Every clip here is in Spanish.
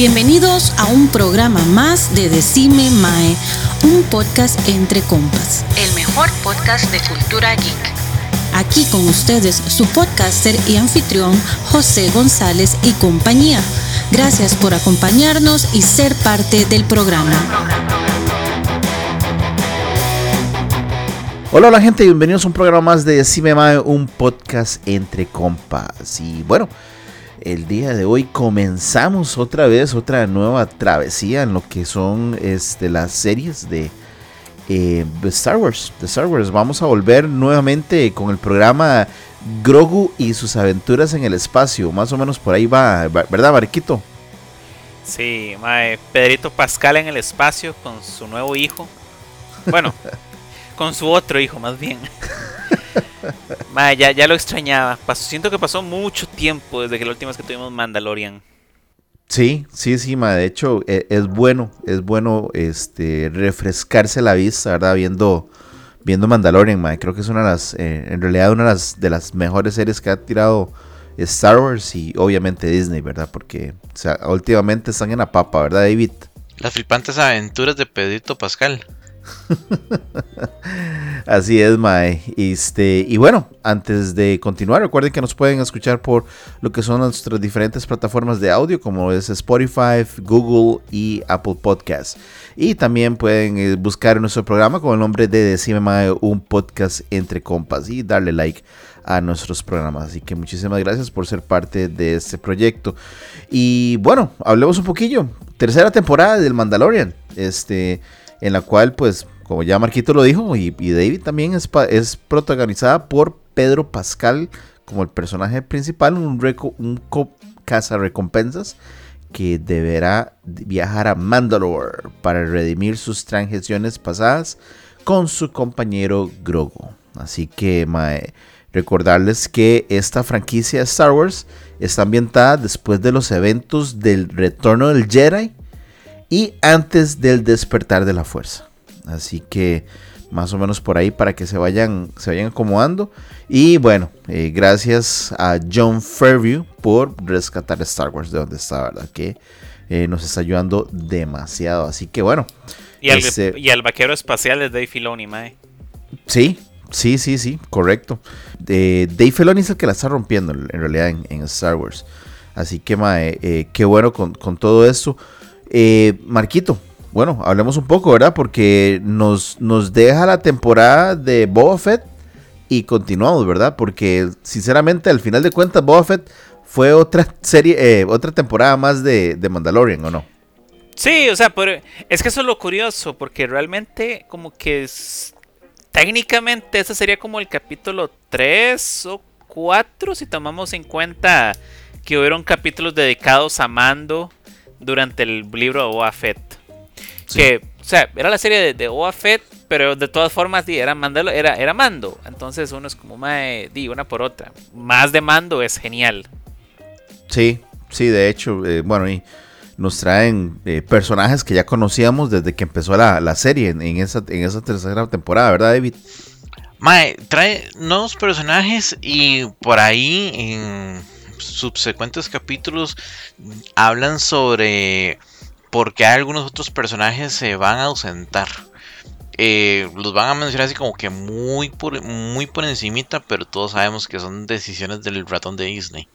Bienvenidos a un programa más de Decime Mae, un podcast entre compas. El mejor podcast de cultura geek. Aquí con ustedes su podcaster y anfitrión José González y compañía. Gracias por acompañarnos y ser parte del programa. Hola, hola gente, bienvenidos a un programa más de Decime Mae, un podcast entre compas. Y bueno, el día de hoy comenzamos otra vez otra nueva travesía en lo que son este, las series de, eh, Star Wars. De Star Wars. Vamos a volver nuevamente con el programa Grogu y sus aventuras en el espacio. Más o menos por ahí va, ¿verdad, Marquito? Sí, Pedrito Pascal en el espacio con su nuevo hijo. Bueno, con su otro hijo más bien. ya, ya lo extrañaba. siento que pasó mucho tiempo desde que la última vez que tuvimos Mandalorian. Sí, sí, sí, ma. De hecho, e, es, bueno, es bueno este refrescarse la vista, ¿verdad? Viendo, viendo Mandalorian, ma. Creo que es una de las, eh, en realidad, una de las, de las mejores series que ha tirado Star Wars y obviamente Disney, ¿verdad? Porque, o sea, últimamente están en la papa, ¿verdad, David? Las flipantes aventuras de Pedrito Pascal. Así es, Mae. Este, y bueno, antes de continuar, recuerden que nos pueden escuchar por lo que son nuestras diferentes plataformas de audio, como es Spotify, Google y Apple Podcasts. Y también pueden eh, buscar nuestro programa con el nombre de Decime Mae, un podcast entre compas, y darle like a nuestros programas. Así que muchísimas gracias por ser parte de este proyecto. Y bueno, hablemos un poquillo. Tercera temporada del Mandalorian. Este en la cual, pues, como ya Marquito lo dijo, y, David también es, protagonizada por Pedro Pascal como el personaje principal, un, reco, un caza recompensas que deberá viajar a Mandalore para redimir sus transgresiones pasadas con su compañero Grogu. Así que, recordarles que esta franquicia de Star Wars está ambientada después de los eventos del retorno del Jedi y antes del despertar de la fuerza. Así que más o menos por ahí para que se vayan, se vayan acomodando. Y bueno, eh, gracias a John Fairview por rescatar Star Wars de donde está, ¿verdad? Que eh, nos está ayudando demasiado. Así que bueno. Y, al, este y vaquero espacial de Dave Filoni, mae. Sí, sí, sí, sí, correcto. Eh, Dave Filoni es el que la está rompiendo en realidad en, Star Wars. Así que, mae, qué bueno con, con todo esto. Eh, Marquito, bueno, hablemos un poco, ¿verdad? Porque nos, nos deja la temporada de Boba Fett y continuamos, ¿verdad? Porque sinceramente, al final de cuentas, Boba Fett fue otra serie, eh, otra temporada más de, Mandalorian, ¿o no? Sí, o sea, es que eso es lo curioso, porque realmente como que técnicamente ese sería como el capítulo 3 o 4, si tomamos en cuenta que hubieron capítulos dedicados a Mando durante el libro de Boba Fett. Que, o sea, era la serie de, de Boba Fett, pero de todas formas era, mandalo, era, era mando. Entonces uno es como, mae, di una por otra. Más de mando es genial. Sí, sí, de hecho, eh, bueno, y nos traen eh, personajes que ya conocíamos desde que empezó la, serie en, esa, en esa tercera temporada, ¿verdad, David? Mae, trae nuevos personajes y por ahí en subsecuentes capítulos hablan sobre por qué algunos otros personajes se van a ausentar. Eh, los van a mencionar así como que muy por, muy por encimita, pero todos sabemos que son decisiones del ratón de Disney.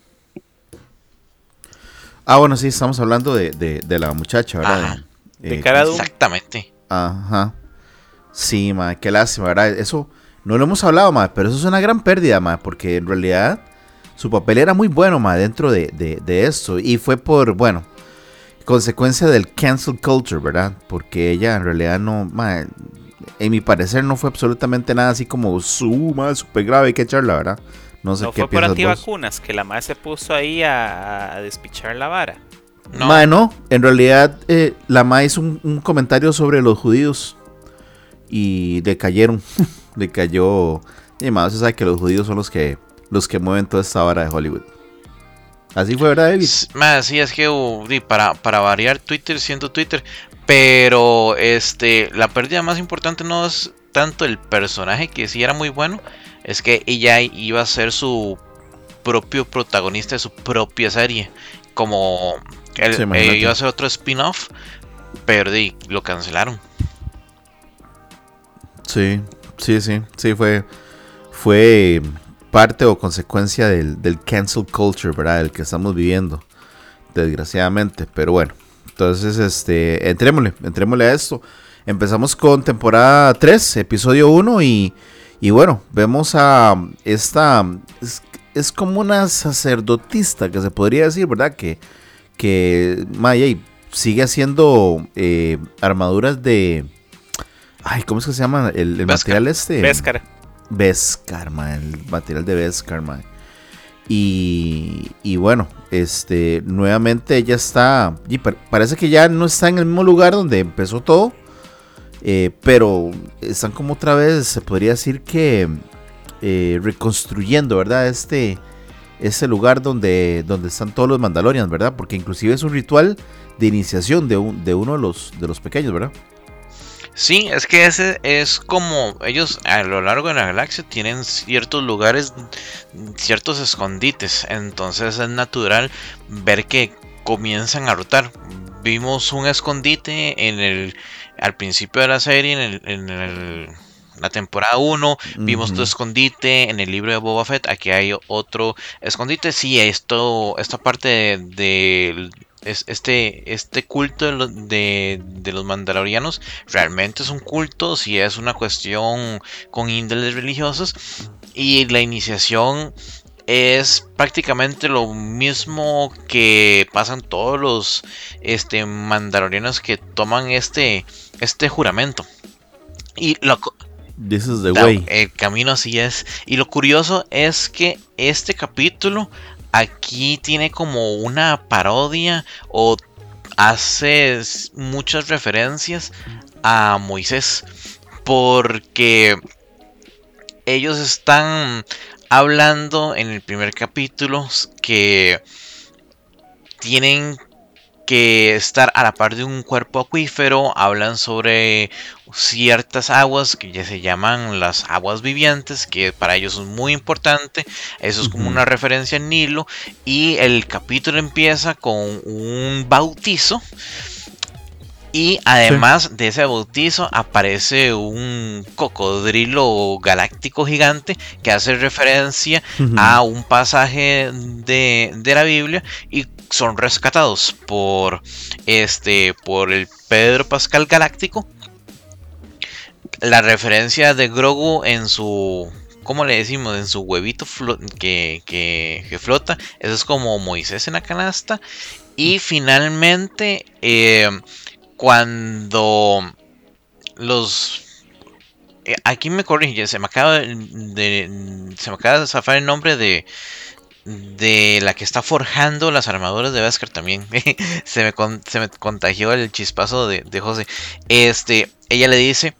Ah, bueno, sí, estamos hablando de, la muchacha, ¿verdad? de cara Exactamente. Ajá. Sí, ma, qué lástima, ¿verdad? Eso no lo hemos hablado, ma, pero eso es una gran pérdida, ma, porque en realidad su papel era muy bueno, ma, dentro de, esto. Y fue por, bueno, consecuencia del cancel culture, ¿verdad? Porque ella en realidad no, ma, en mi parecer no fue absolutamente nada así como suma, súper grave, hay que echarla, ¿verdad? No sé qué fue por antivacunas, que la madre se puso ahí a, despichar la vara. No. no, en realidad eh, la madre hizo un, comentario sobre los judíos y le cayeron, le cayó, y más se sabe que los judíos son los que, los que mueven toda esta vara de Hollywood. Así fue, ¿verdad, David? Más, sí, es que uh, para, para variar Twitter siendo Twitter, pero este la pérdida más importante no es tanto el personaje que sí era muy bueno, es que ella iba a ser su propio protagonista de su propia serie. Como él, eh, iba a ser otro spin-off, pero lo cancelaron. Sí, sí, sí, sí, fue, fue parte o consecuencia del, del cancel culture, ¿verdad? El que estamos viviendo, desgraciadamente, pero bueno. Entonces, este, entrémosle, entrémosle a esto. Empezamos con temporada 3, episodio 1 y y bueno, vemos a esta. Es, como una sacerdotista que se podría decir, ¿verdad? Que, que Maya sigue haciendo eh, armaduras de. Ay, ¿cómo es que se llama el, material este? Vescar. Vescar, el material de Vescar, Y, y, bueno, este, nuevamente ella está, y parece que ya no está en el mismo lugar donde empezó todo, eh, pero están como otra vez, se podría decir que eh, reconstruyendo, ¿verdad? Este, ese lugar donde, donde están todos los Mandalorians, ¿verdad? Porque inclusive es un ritual de iniciación de, un, de uno de los, de los pequeños, ¿verdad? Sí, es que ese es como ellos a lo largo de la galaxia tienen ciertos lugares, ciertos escondites, entonces es natural ver que comienzan a rotar. Vimos un escondite en el al principio de la serie, en, la temporada 1, vimos tu escondite en el libro de Boba Fett. Aquí hay otro escondite. Sí, esto, esta parte de, este, este culto de, de, los mandalorianos realmente es un culto, si es una cuestión con índoles religiosos. Y la iniciación es prácticamente lo mismo que pasan todos los este, mandalorianos que toman este, este juramento. Y lo, This is the way. El camino así es. Y lo curioso es que este capítulo aquí tiene como una parodia o hace muchas referencias a Moisés. Porque ellos están hablando en el primer capítulo que tienen que estar a la par de un cuerpo acuífero, hablan sobre ciertas aguas que ya se llaman las aguas vivientes, que para ellos es muy importante, eso es como una referencia en Nilo, y el capítulo empieza con un bautizo. Y además de ese bautizo aparece un cocodrilo galáctico gigante que hace referencia a un pasaje de, la Biblia y son rescatados por este por el Pedro Pascal Galáctico. La referencia de Grogu en su ¿cómo le decimos? En su huevito que, que, flota. Eso es como Moisés en la canasta. Y finalmente, eh, cuando los eh, aquí me corrige, se me acaba de, se me acaba de zafar el nombre de de la que está forjando las armaduras de Beskar también. se, me se me contagió el chispazo de, de José. Este, ella le dice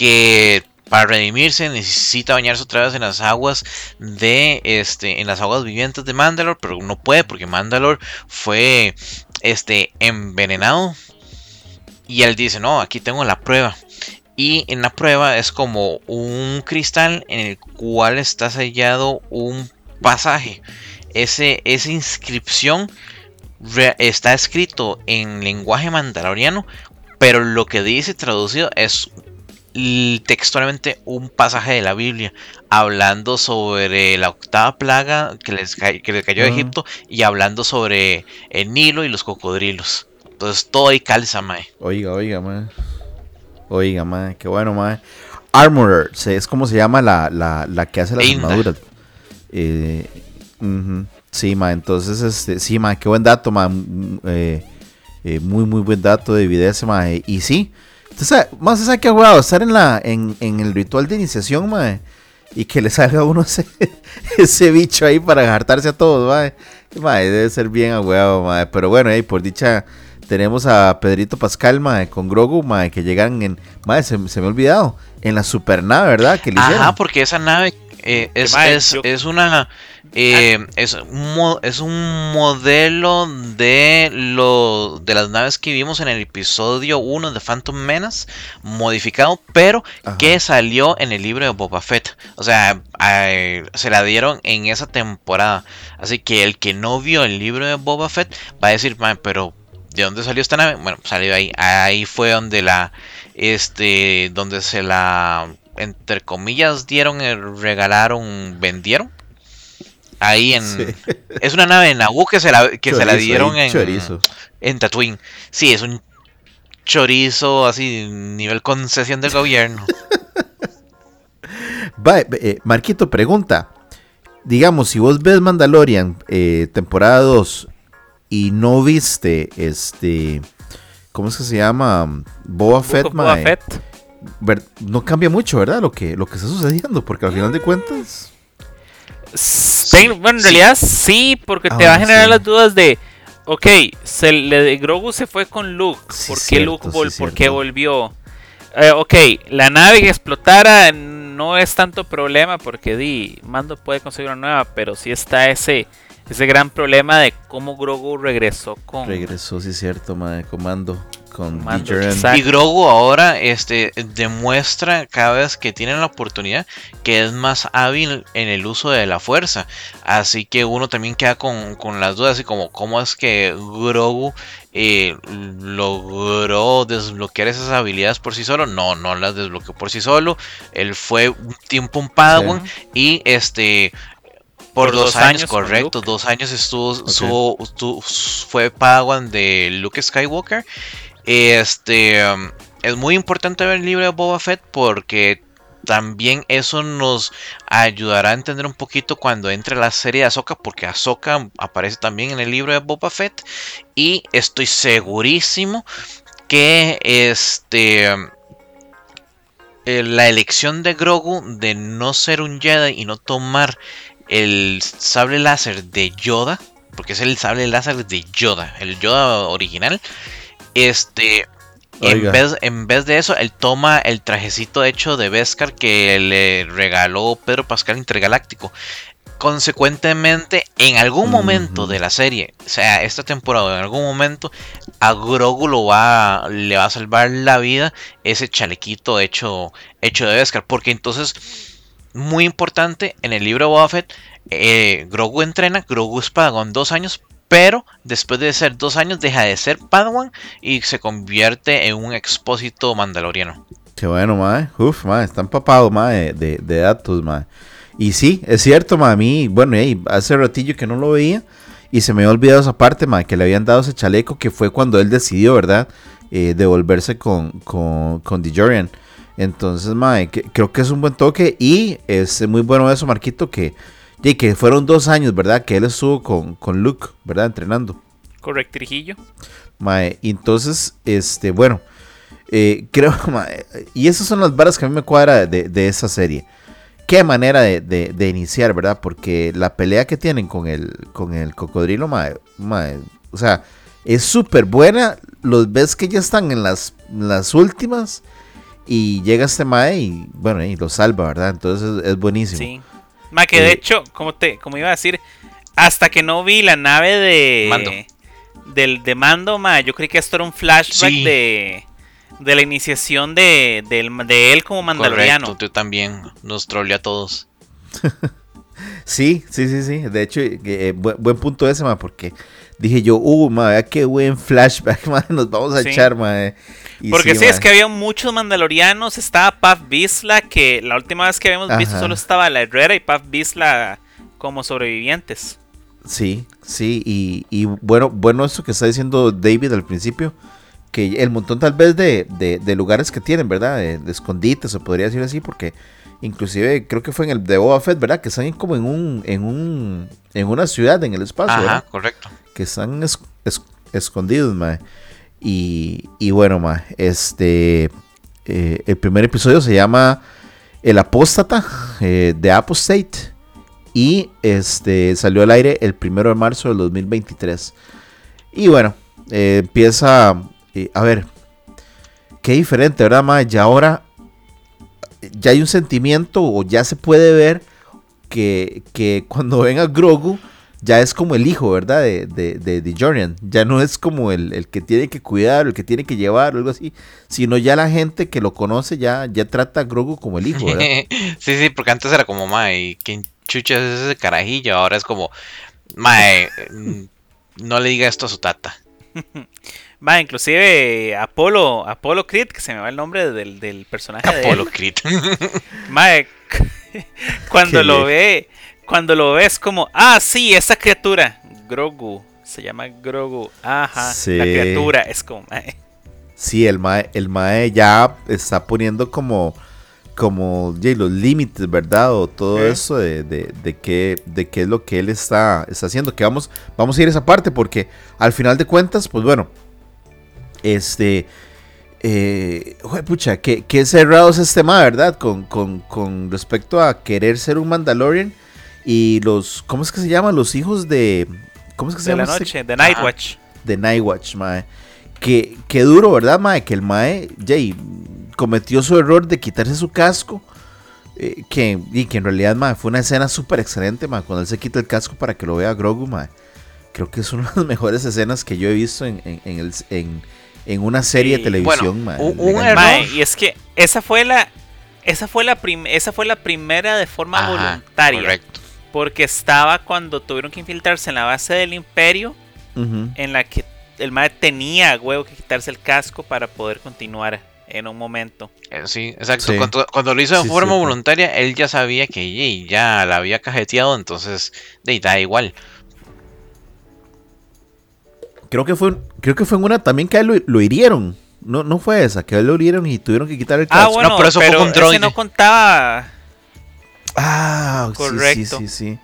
que para redimirse necesita bañarse otra vez en las aguas de este en las aguas vivientes de Mandalor, pero no puede porque Mandalor fue este, envenenado. Y él dice, no, aquí tengo la prueba. Y en la prueba es como un cristal en el cual está sellado un pasaje. Ese, esa inscripción está escrito en lenguaje mandaloriano, pero lo que dice traducido es textualmente un pasaje de la Biblia hablando sobre la octava plaga que les, que le cayó a Egipto y hablando sobre el Nilo y los cocodrilos. Entonces todo ahí calza, mae. Oiga, oiga, mae. Oiga, mae, qué bueno, mae. Armorer, es como se llama la, la, que hace las armaduras. Eh, Sí, mae, entonces, este, sí, mae, qué buen dato, mae. Mm, eh, eh, muy, muy buen dato de evidencia, mae. Y sí, Entonces, más se sabe que jugado estar en la en, en, el ritual de iniciación, mae, y que le salga a uno ese, ese bicho ahí para hartarse a todos, mae. mae debe ser bien agüeado, mae. Pero bueno, ahí por dicha tenemos a Pedrito Pascal, mae, con Grogu, mae, que llegan en, mae, se, se me ha olvidado, en la supernave, ¿verdad? Que le Ajá, porque esa nave eh, es, es, es, una eh, es, un, es un modelo de lo de las naves que vimos en el episodio 1 de Phantom Menace modificado pero que salió en el libro de Boba Fett. O sea se la dieron en esa temporada. Así que el que no vio el libro de Boba Fett va a decir pero ¿de dónde salió esta nave? bueno salió ahí. Ahí fue donde la este donde se la entre comillas, dieron, eh, regalaron, vendieron. Ahí en. Es una nave en Naboo que se la, que se la dieron en. En Tatooine. Sí, es un chorizo así, nivel concesión del gobierno. Va, eh, Marquito, pregunta. Digamos, si vos ves Mandalorian eh, temporada 2 y no viste este. ¿Cómo es que se llama? Boba Fett, Boba Fett no cambia mucho, ¿verdad? Lo que, lo que está sucediendo, porque al final de cuentas... bueno, en realidad sí, porque te va a generar las dudas de, ok, se, le, Grogu se fue con Luke, ¿por qué Luke ¿por qué volvió? Eh, ok, la nave que explotara no es tanto problema porque di, Mando puede conseguir una nueva, pero sí está ese ese gran problema de cómo Grogu regresó con. Regresó, sí, cierto, madre, comando. Con y Grogu ahora este, demuestra cada vez que tiene la oportunidad que es más hábil en el uso de la fuerza. Así que uno también queda con, las dudas y como cómo es que Grogu eh, logró desbloquear esas habilidades por sí solo. No, no las desbloqueó por sí solo. Él fue un tiempo un Padawan y este por, dos, años, correcto. Dos años estuvo, fue Padawan de Luke Skywalker. Este um, es muy importante ver el libro de Boba Fett porque también eso nos ayudará a entender un poquito cuando entre la serie de Ahsoka, porque Ahsoka aparece también en el libro de Boba Fett. Y estoy segurísimo que este um, eh, la elección de Grogu de no ser un Jedi y no tomar el sable láser de Yoda, porque es el sable láser de Yoda, el Yoda original. Este, en vez, en vez, de eso, él toma el trajecito hecho de Beskar que le regaló Pedro Pascal Intergaláctico. Consecuentemente, en algún momento de la serie, o sea, esta temporada, en algún momento, a Grogu lo va, le va a salvar la vida ese chalequito hecho, hecho de Beskar. Porque entonces muy importante en el libro de Boba Fett, eh, Grogu entrena, Grogu es Padawan dos años, pero después de ser dos años deja de ser Padawan y se convierte en un expósito mandaloriano. Qué bueno, mae. Uf, mae, está empapado, mae, de, de, datos, mae. Y sí, es cierto, mae, a mí, bueno, hace ratillo que no lo veía y se me había olvidado esa parte, mae, que le habían dado ese chaleco que fue cuando él decidió, ¿verdad? Eh, devolverse con, con, con DeJourian. Entonces, mae, creo que es un buen toque y es muy bueno eso, Marquito, que, que fueron dos años, ¿verdad? Que él estuvo con, con Luke, ¿verdad? Entrenando. Correcto, Trijillo. Mae, entonces, este, bueno, eh, creo, mae, y esas son las varas que a mí me cuadra de, esa serie. Qué manera de, iniciar, ¿verdad? Porque la pelea que tienen con el, con el cocodrilo, mae, mae, o sea, es súper buena. Los ves que ya están en las, las últimas y llega este Mae y bueno, y lo salva, ¿verdad? Entonces es, buenísimo. Sí. Mae, que de eh, hecho, como te, como iba a decir, hasta que no vi la nave de Mando. Del, de Mando, Mae, yo creí que esto era un flashback de, de la iniciación de, de, él como mandaloriano. Correcto, tú también nos troleó a todos. sí, sí, sí, sí. De hecho, eh, buen, punto ese, Mae, porque dije yo, uh, Mae, qué buen flashback, Mae, nos vamos a echar, Mae. Porque sí, es que había muchos mandalorianos. Estaba Paf Bisla, que la última vez que habíamos visto solo estaba la Herrera y Paf Bisla como sobrevivientes. Sí, sí, y, bueno, bueno eso que está diciendo David al principio, que el montón tal vez de, lugares que tienen, ¿verdad? De, escondites, se podría decir así, porque inclusive creo que fue en el de Boba Fett, ¿verdad? Que están como en un, en un, en una ciudad en el espacio, Ajá, correcto. Que están escondidos, madre. Y, y bueno, ma, este, eh, el primer episodio se llama El Apóstata eh, de Apostate y este salió al aire el primero de marzo del 2023. Y bueno, eh, empieza, a ver, qué diferente, ¿verdad, ma? Ya ahora ya hay un sentimiento o ya se puede ver que, que cuando ven a Grogu ya es como el hijo, ¿verdad? De, de, de, Jordan. Ya no es como el, el, que tiene que cuidar, el que tiene que llevar o algo así, sino ya la gente que lo conoce ya, ya trata a Grogu como el hijo, ¿verdad? sí, sí, porque antes era como, mae, ¿quién chucha es ese carajillo? Ahora es como, mae, mm, no le diga esto a su tata. Va, inclusive Apolo, Apolo Creed, que se me va el nombre del, del personaje Apolo de Creed. Mae, cuando lo ve, cuando lo ves como, ah, sí, esa criatura, Grogu, se llama Grogu, ajá, Sí. la criatura, es como, mae. Sí, el mae, el mae ya está poniendo como, como yeah, los límites, ¿verdad? O todo Eh. eso de, de, de qué, de qué es lo que él está, está haciendo. Que vamos, vamos a ir a esa parte porque al final de cuentas, pues bueno, este... Eh, pucha, qué, qué cerrado es este mae, ¿verdad? Con, con, con respecto a querer ser un Mandalorian y los, ¿cómo es que se llaman? Los hijos de... ¿Cómo es que se de la llama? este- noche, de Night Ajá. Watch. de Nightwatch, mae. Que, que duro, ¿verdad, mae? Que el mae, Jay, cometió su error de quitarse su casco. eh, que, y que en realidad, mae, fue una escena súper excelente, mae. Cuando él se quita el casco para que lo vea Grogu, mae. Creo que es una de las mejores escenas que yo he visto en, en, en el- en- en una serie Sí, de televisión, bueno, mae. un- un error. Mae, y es que esa fue la esa fue la prim- esa fue la primera de forma Ajá, voluntaria, Correcto. Porque estaba cuando tuvieron que infiltrarse en la base del Imperio en la que el mae tenía huevo que quitarse el casco para poder continuar en un momento. Eh, Sí, exacto. Sí. Cuando, cuando lo hizo de Sí, forma voluntaria, él ya sabía que yey, ya la había cajeteado, entonces de, da igual. Creo que fue, creo que fue en una también que a él lo, lo hirieron. No, no fue esa, que a él lo hirieron y tuvieron que quitar el Ah, casco. bueno, pero eso fue con ese no contaba Ah, sí, sí, Correcto. sí, sí.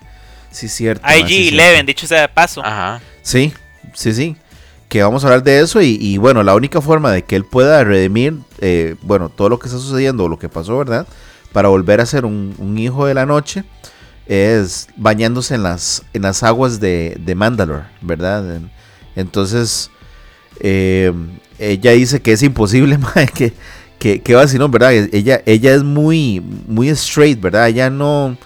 Sí, sí, IG cierto. Eleven, dicho sea de paso. Ajá. Sí, sí, sí. Que vamos a hablar de eso y, y, bueno, la única forma de que él pueda redimir, eh, bueno, todo lo que está sucediendo o lo que pasó, ¿verdad? Para volver a ser un, un hijo de la noche es bañándose en las, en las aguas de, de Mandalore, ¿verdad? En- entonces, eh, ella dice que es imposible, mae, que, que, que vacilón, ¿verdad? Ella, ella es muy, muy straight, ¿verdad? Ella no,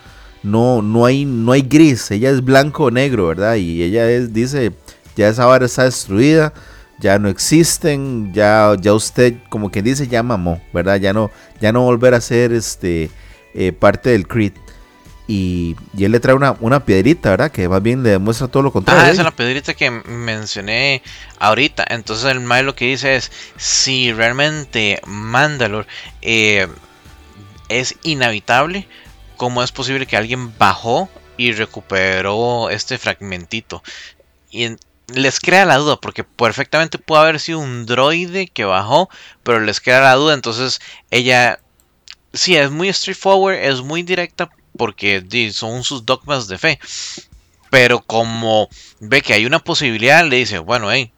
no, no hay, no hay gris, ella es blanco o negro, ¿verdad? Y ella dice, ya esa vara está destruida, ya no existen, ya, ya usted, como quien dice, ya mamó, ¿verdad? Ya no, ya no volver a ser este eh, parte del Creed. Y, él le trae una, una piedrita, ¿verdad? Que más bien le demuestra todo lo contrario. Ah, esa es la pedrita que mencioné ahorita. Entonces el Mae lo que dice es, si realmente Mandalore eh, es inhabitable, ¿cómo es posible que alguien bajó y recuperó este fragmentito? Y les crea la duda, porque perfectamente pudo haber sido un droide que bajó, pero les crea la duda, entonces ella... Sí, es muy straightforward, es muy directa porque di, son sus dogmas de fe. Pero como ve que hay una posibilidad, le dice, bueno, hey,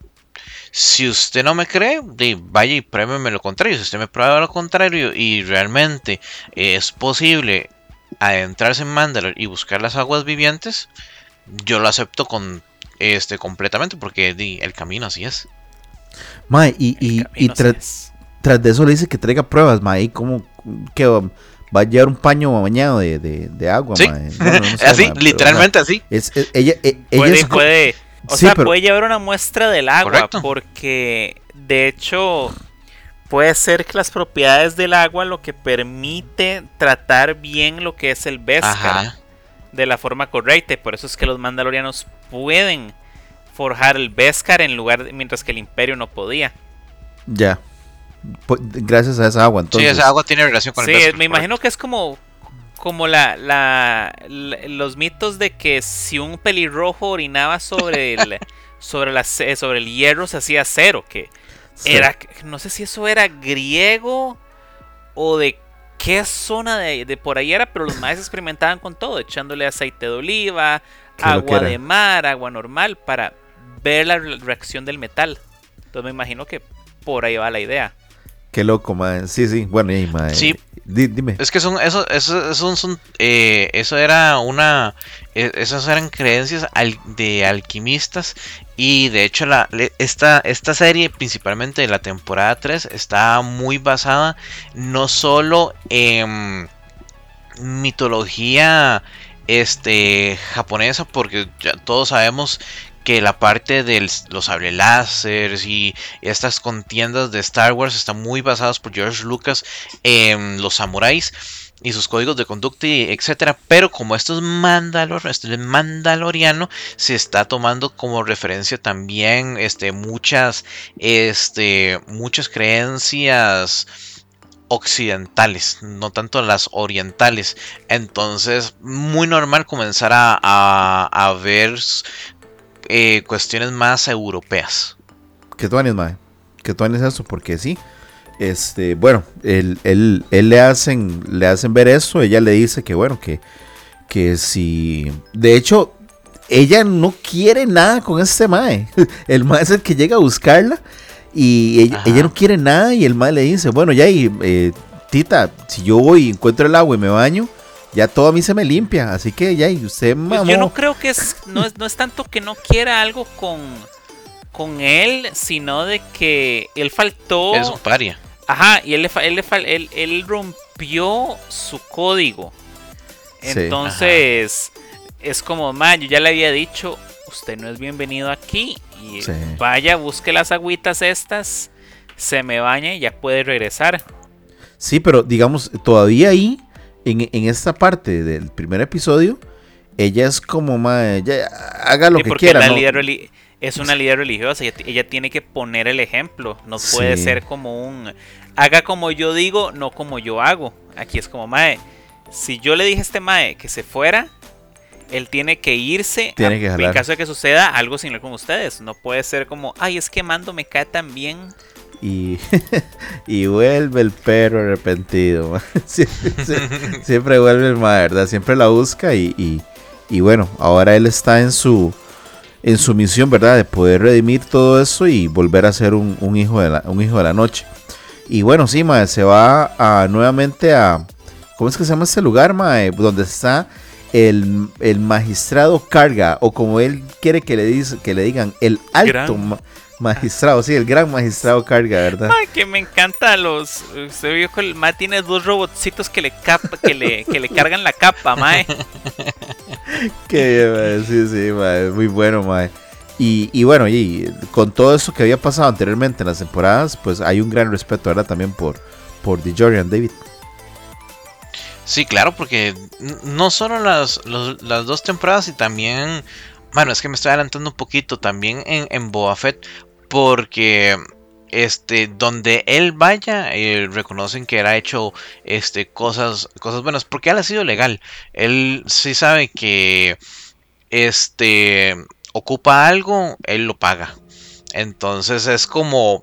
si usted no me cree, di, vaya y pruébeme lo contrario. Si usted me prueba lo contrario y realmente es posible adentrarse en Mandalore y buscar las aguas vivientes, yo lo acepto con este completamente porque di, el camino así es. Mae, y, y, y Camino tra- es- tras de eso le dice que traiga pruebas, mae. ¿Y cómo que va, a llevar un paño bañado de, de, de agua, Sí. mae? No, no, no sé, así, pero, literalmente así. mae, es, es- ella, e- ella Puede, es co- puede, o Sí, sea, pero- puede llevar una muestra del agua Correcto. porque de hecho puede ser que las propiedades del agua lo que permite tratar bien lo que es el Beskar de la forma correcta y por eso es que los mandalorianos pueden forjar el Beskar en lugar de- mientras que el Imperio no podía. Ya. Pu- Gracias a esa agua, entonces. sí, esa agua tiene relación con Sí, el Beskar, me imagino que es como como la, la- la- los mitos de que si un pelirrojo orinaba sobre el sobre la sobre el hierro se hacía cero, que Sí. era no sé si eso era griego o de qué zona de, de por ahí era, pero los maestros experimentaban con todo, echándole aceite de oliva, agua de mar, agua normal para ver la re- reacción del metal. Entonces me imagino que por ahí va la idea. Qué loco, mae. Sí, sí. Bueno, y mae. Sí. di- dime. Es que son, eso, eso, eso, son, eh, eso era una, eh, esas eran creencias al- de alquimistas y de hecho la, esta, esta serie, principalmente de la temporada 3, está muy basada no solo en mitología este, japonesa, porque ya todos sabemos que la parte de los sable láseres y estas contiendas de Star Wars están muy basadas por George Lucas en los samuráis y sus códigos de conducta y etcétera, pero como esto es Mandalor, esto es mandaloriano, se está tomando como referencia también este muchas este muchas creencias occidentales, no tanto las orientales. Entonces, muy normal comenzar a- a ver eh, cuestiones más europeas. Que tú mae. Que tú eso, porque sí. Este, bueno, él, él, él le hacen, le hacen ver eso. Ella le dice que bueno, que, que si. De hecho, ella no quiere nada con este mae. El mae es el que llega a buscarla. Y ella, no quiere nada. Y el mae le dice, bueno, ya, y, eh, Tita, si yo voy y encuentro el agua y me baño, ya todo a mí se me limpia. Así que ya, y usted Pues mamó. yo no creo que es no, es. no es tanto que no quiera algo con, con él, sino de que él faltó. Es un paria. Ajá, y él, él, él, él rompió su código. Sí. Entonces, es como, man, yo ya le había dicho, usted no es bienvenido aquí. Y Sí. vaya, busque las agüitas estas, se me baña y ya puede regresar. Sí, pero digamos, todavía ahí, en, en esta parte del primer episodio, ella es como, mae, ella haga lo Sí, que quiera. ¿no? es una líder religiosa, ella, ella tiene que poner el ejemplo, no puede Sí. ser como un haga como yo digo, no como yo hago. Aquí es como mae, si yo le dije a este mae que se fuera, él tiene que irse Tiene a- que en caso de que suceda algo similar con ustedes. No puede ser como, ay, es que Mando me cae tan bien. Y, y vuelve el perro arrepentido. siempre vuelve el mae, ¿verdad? Siempre la busca y, y, y bueno, ahora él está en su en su misión, ¿verdad? De poder redimir todo eso y volver a ser un, un hijo, de la, un hijo de la noche. Y bueno, sí, mae, se va a, nuevamente a... ¿Cómo es que se llama este lugar, mae? Donde está el, el magistrado carga, o como él quiere que le, dice, que le digan, el alto Gran- ma- magistrado, sí, el gran magistrado carga, ¿verdad? Ay, que me encanta los. Usted vio que el mae tiene dos robotcitos que le capa, que le, que le cargan la capa, mae. Que, mae, sí, sí, mae, muy bueno, mae. Y, y bueno, y con todo eso que había pasado anteriormente en las temporadas, pues hay un gran respeto, ¿verdad? También por, por DeJorian David. Sí, claro, porque no solo las, los- las dos temporadas y también, bueno, es que me estoy adelantando un poquito, también en, en Boba Fett, porque este, donde él vaya, eh, reconocen que ha hecho este, cosas, cosas buenas, porque él ha sido legal. Él sí sabe que este, ocupa algo, él lo paga. Entonces es como...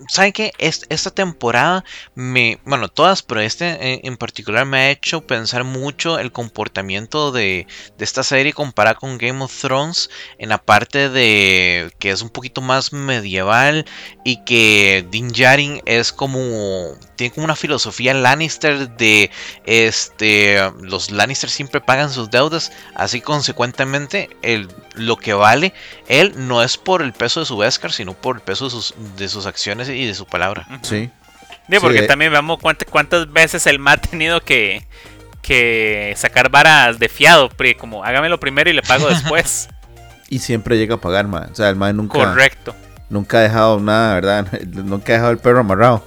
eh, ¿Saben qué? Es- esta temporada me... Bueno, todas, pero este en, en particular me ha hecho pensar mucho el comportamiento de, de esta serie comparada con Game of Thrones en la parte de que es un poquito más medieval y que Din es como... Tiene como una filosofía Lannister de... Este... Los Lannister siempre pagan sus deudas, así consecuentemente el, lo que vale él no es por el peso de su Beskar, sino por el peso de sus, de sus acciones y de su palabra. Sí. Sí, porque Sí, eh. también veamos cuántas, cuántas veces el ma ha tenido que, que sacar varas de fiado, como hágamelo primero y le pago después. Y siempre llega a pagar, mae. O sea, el mae nunca, Correcto. nunca ha dejado nada, ¿verdad? Nunca ha dejado el perro amarrado.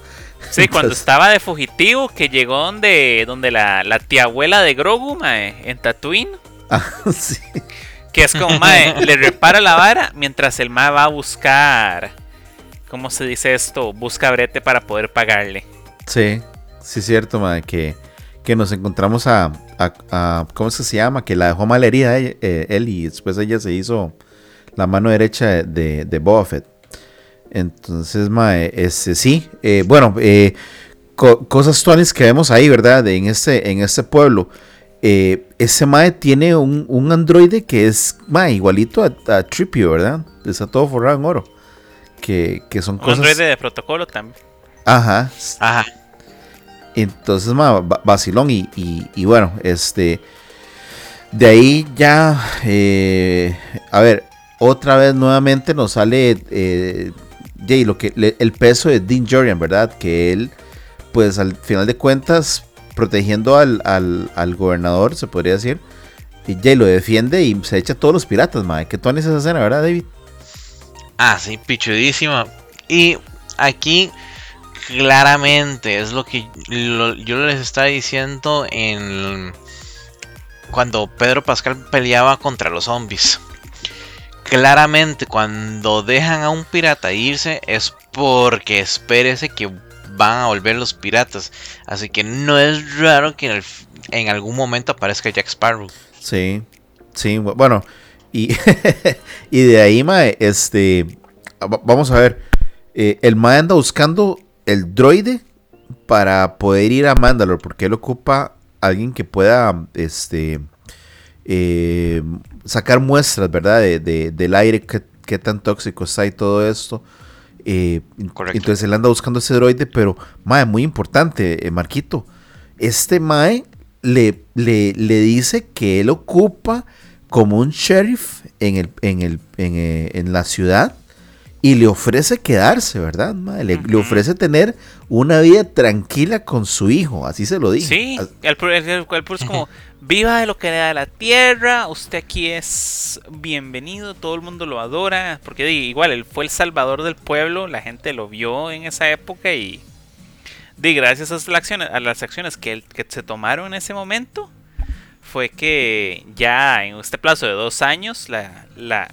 Sí, cuando estaba de fugitivo, que llegó donde, donde la, la tía abuela de Grogu, mae, en Tatooine, Ah, sí. que es como, mae, le repara la vara mientras el ma va a buscar, ¿cómo se dice esto? Busca brete para poder pagarle. Sí, sí es cierto, mae, que, que nos encontramos a, a- a- ¿cómo es que se llama? Que la dejó mal herida ella- eh, él y después ella se hizo la mano derecha de, de, de Boba Fett. Entonces, mae, este, sí, eh, bueno, eh, co- cosas tuanis que vemos ahí, ¿verdad? En este, en este pueblo. Eh, ese mae tiene un, un androide que es, mae, igualito a, a Tripio, ¿verdad? Está todo forrado en oro. que, que son Un cosas. androide de protocolo también. Ajá. Ajá. Entonces, ma, va- vacilón. Y, y, y bueno, este. De ahí ya. eh, a ver, otra vez nuevamente nos sale. Eh, Jay, lo que, le- el peso de Dean Jorian, ¿verdad? Que él, pues al final de cuentas, protegiendo al, al, al gobernador, se podría decir. Y Jay lo defiende y se echa a todos los piratas, madre. Que tú esa escena, ¿verdad, David? Ah, sí, pichudísima. Y aquí claramente es lo que yo les estaba diciendo en cuando Pedro Pascal peleaba contra los zombies. Claramente cuando dejan a un pirata irse es porque espérese que van a volver los piratas. Así que no es raro que en, el- en algún momento aparezca Jack Sparrow. Sí, sí, bu- bueno, y, y de ahí, mae, este, va- vamos a ver, eh, el mae anda buscando el droide para poder ir a Mandalore, porque él ocupa alguien que pueda, este, eh, sacar muestras, ¿verdad? De, de- del aire, qué, qué tan tóxico está y todo esto. Eh, entonces él anda buscando ese droide, pero, mae, muy importante, eh, Marquito. Este mae le, le, le dice que él ocupa como un sheriff en, el, en, el, en, eh, en la ciudad y le ofrece quedarse, ¿verdad? Le, ofrece tener una vida tranquila con su hijo, así se lo dijo. Sí, As- el, el, el- el puro es como, viva de lo que le da la tierra, usted aquí es bienvenido, todo el mundo lo adora, porque igual él fue el salvador del pueblo, la gente lo vio en esa época y di, gracias a las acciones, a las acciones que, él- que se tomaron en ese momento, fue que ya en este plazo de dos años la, la,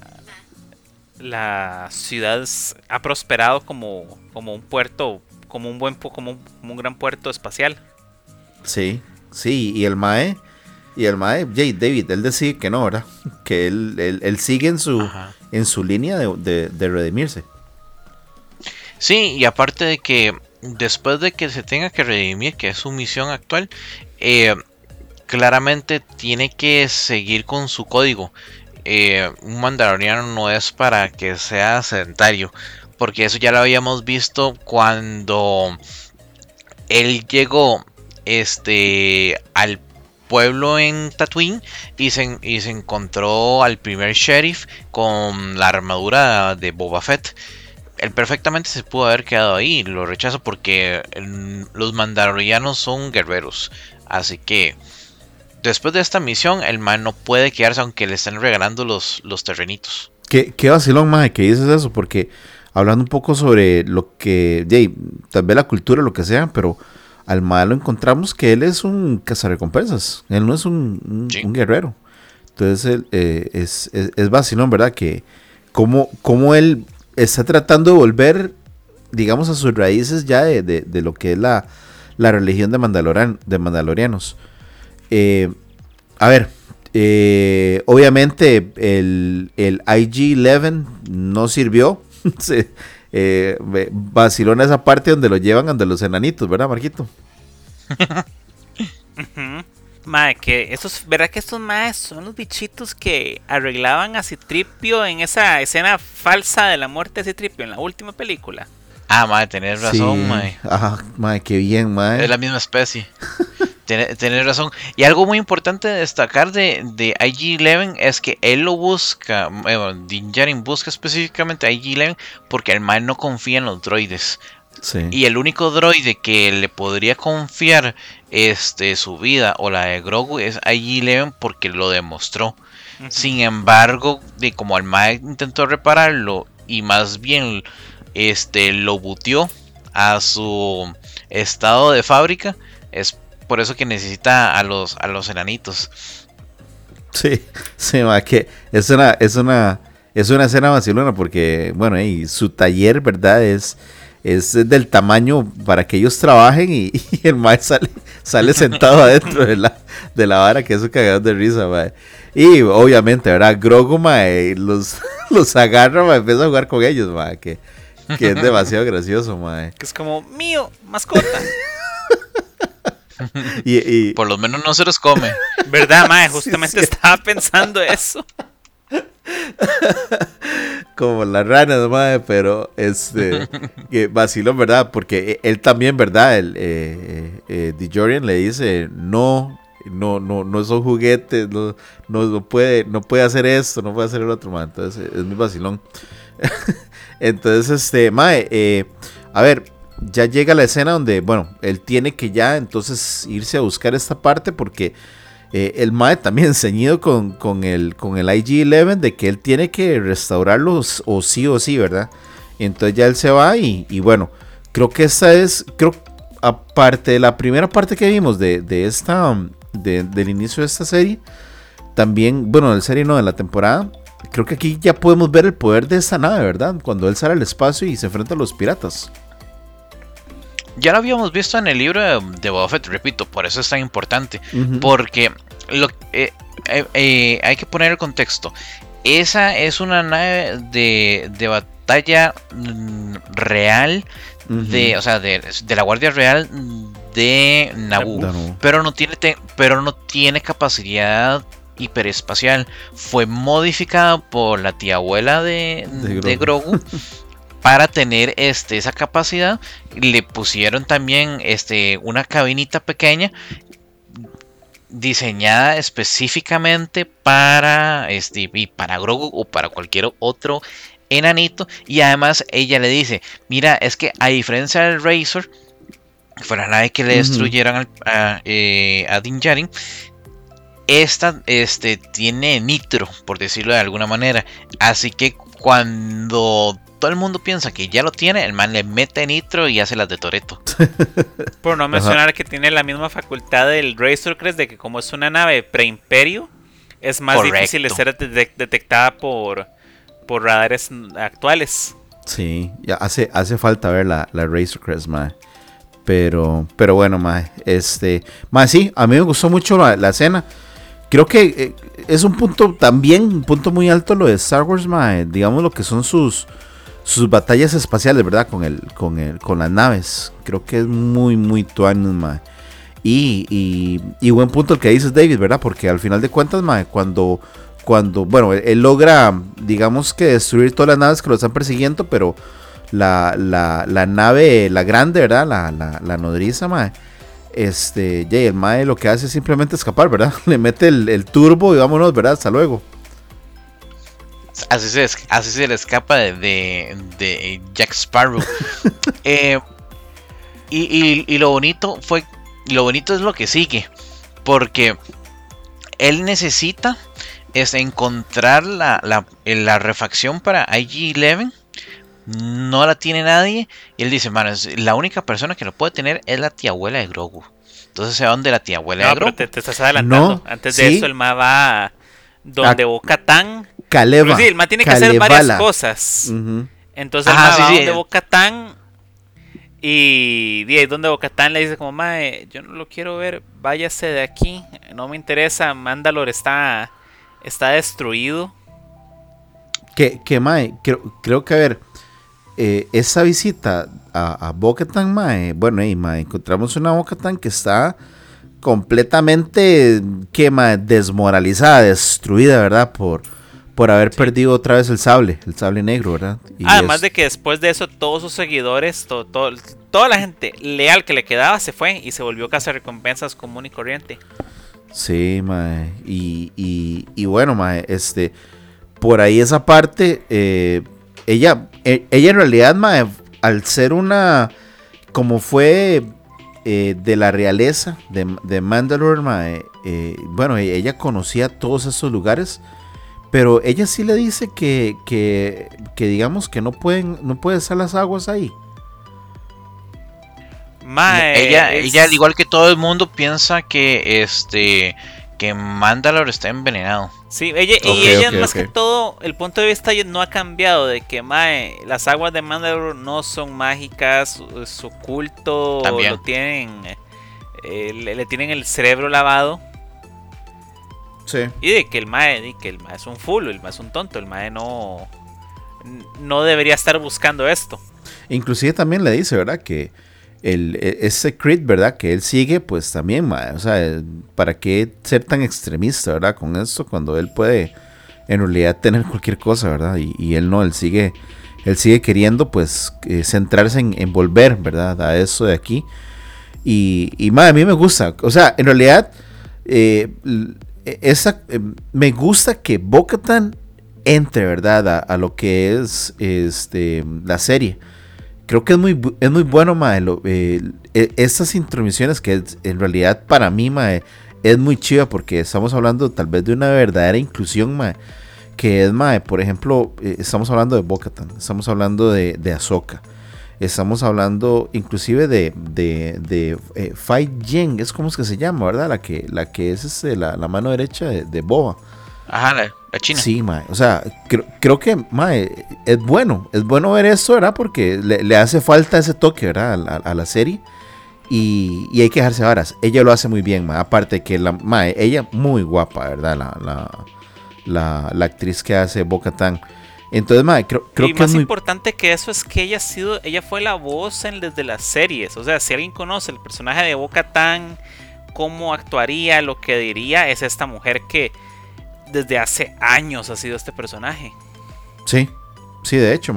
la ciudad ha prosperado como, como un puerto, como un buen como un, como un gran puerto espacial. Sí, sí, y el Mae, y el Mae, Jay David, él decide que no, ¿verdad? Que él, él, él sigue en su, Ajá. en su línea de, de, de redimirse. Sí, y aparte de que después de que se tenga que redimir, que es su misión actual, eh, claramente tiene que seguir con su código. Eh, un mandaloriano no es para que sea sedentario, porque eso ya lo habíamos visto cuando él llegó este al pueblo en Tatooine y se, y se encontró al primer sheriff con la armadura de Boba Fett él perfectamente se pudo haber quedado ahí. Lo rechazo porque los mandalorianos son guerreros. Así que después de esta misión, el man no puede quedarse aunque le estén regalando los, los terrenitos. ¿Qué, qué vacilón, Mae, que dices eso? Porque hablando un poco sobre lo que, Jay, tal vez la cultura, lo que sea, pero al Mae lo encontramos que él es un cazarrecompensas. Él no es un, un- Sí. un guerrero. Entonces él, eh, es, es, es vacilón, ¿verdad? Que como, como él está tratando de volver, digamos, a sus raíces ya de, de- de lo que es la, la religión de, Mandaloran, de Mandalorianos. Eh, a ver, eh, obviamente el, el IG-11 no sirvió. Se, eh, vacilona esa parte donde lo llevan ante los enanitos, ¿verdad, Marquito? Mae, que estos, ¿verdad que estos maes son los bichitos que arreglaban a Citripio en esa escena falsa de la muerte de Citripio en la última película? Ah, madre, tenés razón, Sí. mae. Ajá, mae, qué bien, mae. Es la misma especie. Tenés razón. Y algo muy importante de destacar de, de IG-11 es que él lo busca, bueno, Din Djarin busca específicamente a IG-11 porque el man no confía en los droides. Sí. Y el único droide que le podría confiar este, su vida o la de Grogu es IG-11 porque lo demostró. Sin embargo, de como el Mae intentó repararlo y más bien este lo butió a su estado de fábrica, es por eso que necesita a los a los enanitos. Sí, sí, ma, que es una, es una, es una escena vacilona porque, bueno, y su taller, ¿verdad? Es, es del tamaño para que ellos trabajen y, y el mae sale, sale sentado adentro de la, de la vara, que es un cagador de risa, mae. Y obviamente, ¿verdad? Grogu, mae, los, los agarra, mae, empieza a jugar con ellos, mae, que, que es demasiado gracioso, mae. Que es como, mío, mascota. Y, y, Por lo menos no se los come. ¿Verdad, mae? Sí, Justamente sí. estaba pensando eso. como la rana, madre, pero este, que vacilón, ¿verdad? Porque él también, ¿verdad? El eh, eh, eh le dice, no, no, no, no son juguetes, no, no, puede, no puede hacer esto, no puede hacer el otro, madre. Entonces es muy vacilón. entonces, este, madre, eh, a ver, ya llega la escena donde, bueno, él tiene que ya entonces irse a buscar esta parte porque eh, el Mae también ceñido con, con, el, con el IG-11 de que él tiene que restaurarlos o sí o sí, ¿verdad? Entonces ya él se va y, bueno, creo que esta es, creo, aparte de la primera parte que vimos de, esta, del inicio de esta serie, también, bueno, del serie no, de la temporada, creo que aquí ya podemos ver el poder de esta nave, ¿verdad? Cuando él sale al espacio y se enfrenta a los piratas. Ya lo habíamos visto en el libro de, Buffett, repito, por eso es tan importante. Porque lo, eh, eh, eh, hay que poner el contexto. Esa es una nave de, de batalla mm, real, de, o sea, de, la Guardia Real de Naboo. Pero, no tiene pero no tiene capacidad hiperespacial. Fue modificada por la tía abuela de, de Grogu para tener este, esa capacidad. Le pusieron también este, una cabinita pequeña diseñada específicamente para este y para Grogu o para cualquier otro enanito y además ella le dice mira es que a diferencia del Razor fue la nave que le destruyeron a, eh, a Din Djarin esta este, tiene nitro por decirlo de alguna manera así que cuando todo el mundo piensa que ya lo tiene, el man le mete nitro y hace las de Toreto. Por no mencionar que tiene la misma facultad del Razor Crest de que como es una nave preimperio, es más difícil de ser detectada por, por radares actuales. Sí, ya hace, hace falta ver la, la Razor Crest, mae. Pero, pero bueno, mae, este, mae, sí, a mí me gustó mucho la, escena. Creo que eh, es un punto también, un punto muy alto lo de Star Wars, mae. Digamos lo que son sus, sus batallas espaciales, ¿verdad? Con el, con el, con las naves. Creo que es muy, muy tuanes, mae. Y, y, buen punto el que dices, David, ¿verdad? Porque al final de cuentas, mae, cuando, cuando, bueno, él, logra, digamos que destruir todas las naves que lo están persiguiendo, pero la, la, nave, la grande, ¿verdad? La, la, nodriza, mae. Este, y el mae lo que hace es simplemente escapar, ¿verdad? Le mete el turbo y vámonos, ¿verdad? Hasta luego. Así se, así se le escapa de, Jack Sparrow. Eh, y, lo bonito fue. Lo bonito es lo que sigue. Porque él necesita es encontrar la, la, refacción para IG-11. No la tiene nadie. Y él dice, mano, la única persona que lo puede tener es la tía abuela de Grogu. Entonces se va donde la tía abuela de Grogu. te, estás adelantando. Antes de eso, el ma va donde Boca Tan Caleva. sí, el man tiene que hacer varias cosas. Entonces, Ajá, el man va donde Bocatán y, y ahí donde Bocatán le dice como, mae, yo no lo quiero ver, váyase de aquí, no me interesa, Mandalore está, está destruido. Que, que mae, creo, creo que a ver, eh, esa visita a, a Bocatán, mae, bueno, ahí, mae, encontramos una Bocatán que está completamente, quema, desmoralizada, destruida, ¿verdad? Por por haber perdido otra vez el sable, el sable negro, ¿verdad? Además de que después de eso todos sus seguidores, toda la gente leal que le quedaba se fue y se volvió casa recompensas común y corriente. Sí, mae. Y, y, bueno, mae, este, por ahí esa parte, eh, ella, e, ella en realidad, mae, al ser una, como fue eh, de la realeza de, de Mandalore, mae, eh, bueno, ella conocía todos esos lugares pero ella sí le dice que, que, que digamos que no pueden, no pueden ser las aguas ahí. ella, ella, al igual que todo el mundo, piensa que este que Mandalore está envenenado. Sí, ella, y ella más que todo, el punto de vista no ha cambiado de que mae, las aguas de Mandalore no son mágicas, su culto lo tienen, eh, le, tienen el cerebro lavado. Y de que el mae, que el mae es un full, el mae es un tonto, el mae no, no debería estar buscando esto. Inclusive también le dice, ¿verdad? Que el, e, ese crit, ¿verdad? Que él sigue, pues también, mae, o sea, ¿para qué ser tan extremista, ¿verdad? Con esto cuando él puede en realidad tener cualquier cosa, ¿verdad? Y, él no, él sigue, él sigue queriendo pues eh, centrarse en, volver, ¿verdad? A eso de aquí. Y, y a mí me gusta, o sea, en realidad, eh, esa, eh, me gusta que Bocatan entre, ¿verdad? A, lo que es este, la serie. Creo que es muy, es muy bueno, mae. E, estas intromisiones que en realidad para mí, mae, es muy chiva porque estamos hablando tal vez de una verdadera inclusión, mae. Que es, mae, por ejemplo, eh, estamos hablando de Bocatan, estamos hablando de, de Ahsoka. Estamos hablando inclusive de, de, de eh, Fai Yen, es como es que se llama, ¿verdad? La que, la que es este, la, la, mano derecha de, de Boba. Ajá, la, China. Sí, mae. O sea, creo, que, mae, es bueno. Es bueno ver esto, ¿verdad? Porque le, hace falta ese toque, ¿verdad? A, la serie. Y, hay que dejarse varas. Ella lo hace muy bien, mae. Aparte que la, mae, ella muy guapa, ¿verdad? La, la, la, actriz que hace Boca Tan. Entonces, mae, creo, creo y que más importante que eso es que ella ha sido, ella fue la voz en, desde las series. O sea, si alguien conoce el personaje de Boca Tan, cómo actuaría, lo que diría, es esta mujer que desde hace años ha sido este personaje. Sí, sí, de hecho.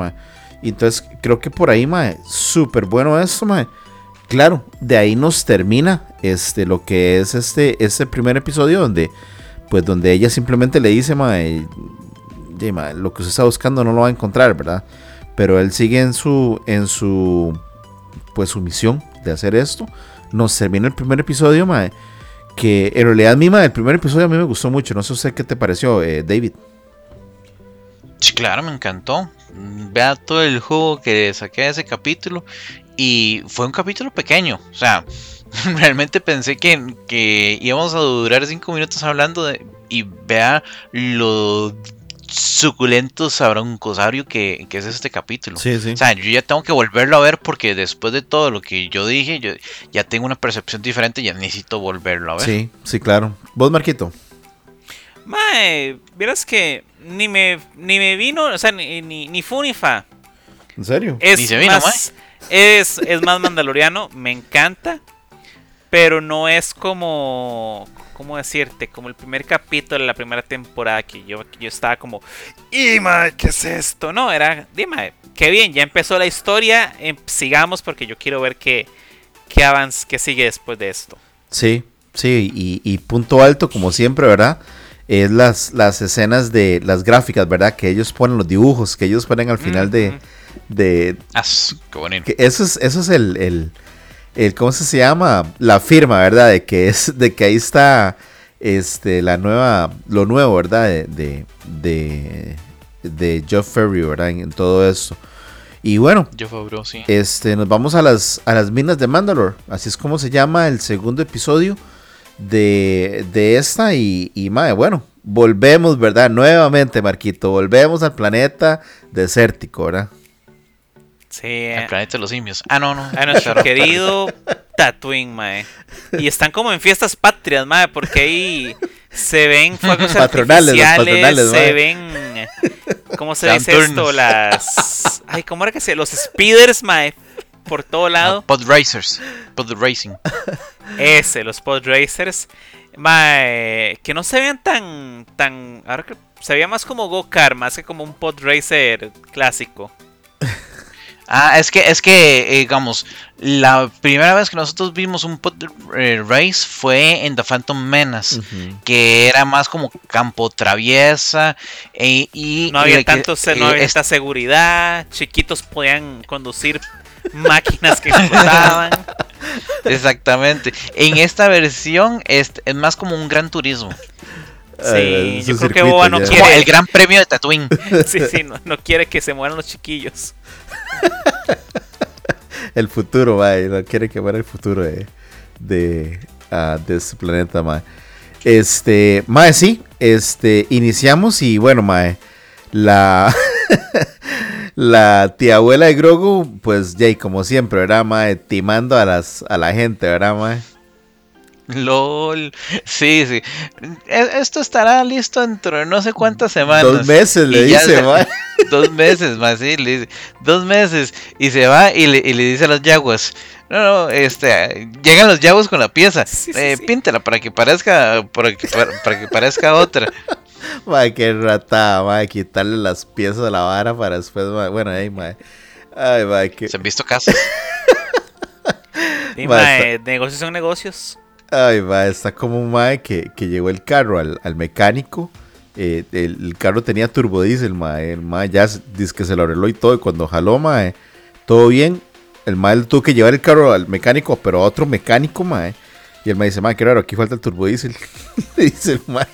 Y entonces creo que por ahí, mae, súper bueno eso, mae. Claro, de ahí nos termina este, lo que es este, este primer episodio donde, pues donde ella simplemente le dice, mae, lo que usted está buscando no lo va a encontrar, ¿verdad? Pero él sigue en su, en su, pues su misión de hacer esto. Nos termina el primer episodio, mae que en realidad misma el primer episodio a mí me gustó mucho. No sé usted qué te pareció, eh, David. Sí, claro, me encantó. Vea todo el juego que saqué de ese capítulo. Y fue un capítulo pequeño. O sea, realmente pensé que, que íbamos a durar cinco minutos hablando. Y vea lo suculento sabroncosario que, que es este capítulo. Sí, sí. O sea, yo ya tengo que volverlo a ver porque después de todo lo que yo dije, yo ya tengo una percepción diferente, ya necesito volverlo a ver. Sí, sí, claro. ¿Vos, Marquito? Mae, vieras que ni me, ni me vino, o sea, ni, ni, ni fu ni fa. ¿En serio? Es ni se vino, más, es, es más mandaloriano, me encanta, pero no es como, ¿cómo decirte? Como el primer capítulo de la primera temporada que yo, yo estaba como, ¡y qué es esto! No, era, dime, qué bien, ya empezó la historia, em, sigamos porque yo quiero ver qué, qué avance, qué sigue después de esto. Sí, sí, y, punto alto, como siempre, ¿verdad? Es las, las escenas de las gráficas, ¿verdad? Que ellos ponen los dibujos, que ellos ponen al final de... de ah, qué bonito. eso es, eso es el el ¿cómo se llama? La firma, ¿verdad? De que es, de que ahí está este la nueva, lo nuevo, ¿verdad? De, de, de, de Joe Ferry, ¿verdad? En, todo eso. Y bueno, sí. este, nos vamos a las, a las minas de Mandalore. Así es como se llama el segundo episodio de, de esta. Y, y madre, bueno, volvemos, ¿verdad? Nuevamente, Marquito, volvemos al planeta desértico, ¿verdad? Sí. El planeta de los simios. Ah, no, no. A nuestro querido Tatooine, mae. Y están como en fiestas patrias, mae, porque ahí se ven fuegos patronales, artificiales, se ven... ¿Cómo se dice esto? Las... Ay, ¿cómo era que se...? Los speeders, mae, por todo lado. pod racers. Pod racing. Ese, los pod racers. Mae, que no se vean tan... tan ahora que se veía más como go-kart, más que como un pod racer clásico. Ah, es que, es que, eh, digamos, la primera vez que nosotros vimos un pod eh, race fue en The Phantom Menace, que era más como campo traviesa e, y no había tanto, no había esta seguridad, chiquitos podían conducir máquinas que explotaban. Exactamente. En esta versión es, es más como un gran turismo. Sí, yo creo que Boba no quiere. el gran premio de Tatooine. sí, sí, no, no, quiere que se mueran los chiquillos. el futuro, mae. No quiere que muera el futuro de, de, uh, de este planeta, mae. Este, mae, sí. Este, iniciamos y bueno, mae. La. la tía abuela de Grogu, pues, Jay, como siempre, ¿verdad, mae? Timando a, las, a la gente, ¿verdad, mae? LOL. Sí, sí. E, esto estará listo dentro de no sé cuántas semanas. Dos meses, le dice, va. Dos meses más, sí, le dice. Dos meses. Y se va y le, dice a los yaguas. No, no, este, llegan los yaguas con la pieza. eh, Píntela para que parezca, para que, para, que parezca otra. mae, qué mae, quitarle las piezas a la vara para después. Bueno, ahí. Ay, mae, que... ¿Se han visto casos? Sí, mae, negocios son negocios. Ay, mae, está como un mae que, que llegó el carro al, al mecánico. eh, el, carro tenía turbodiesel, mae. El mae ya dice que se lo arregló y todo. Y cuando jaló, mae, todo bien. El mae tuvo que llevar el carro al mecánico, pero a otro mecánico, mae. Y el mae dice, mae, qué raro, aquí falta el turbodiesel. Le dice el mae.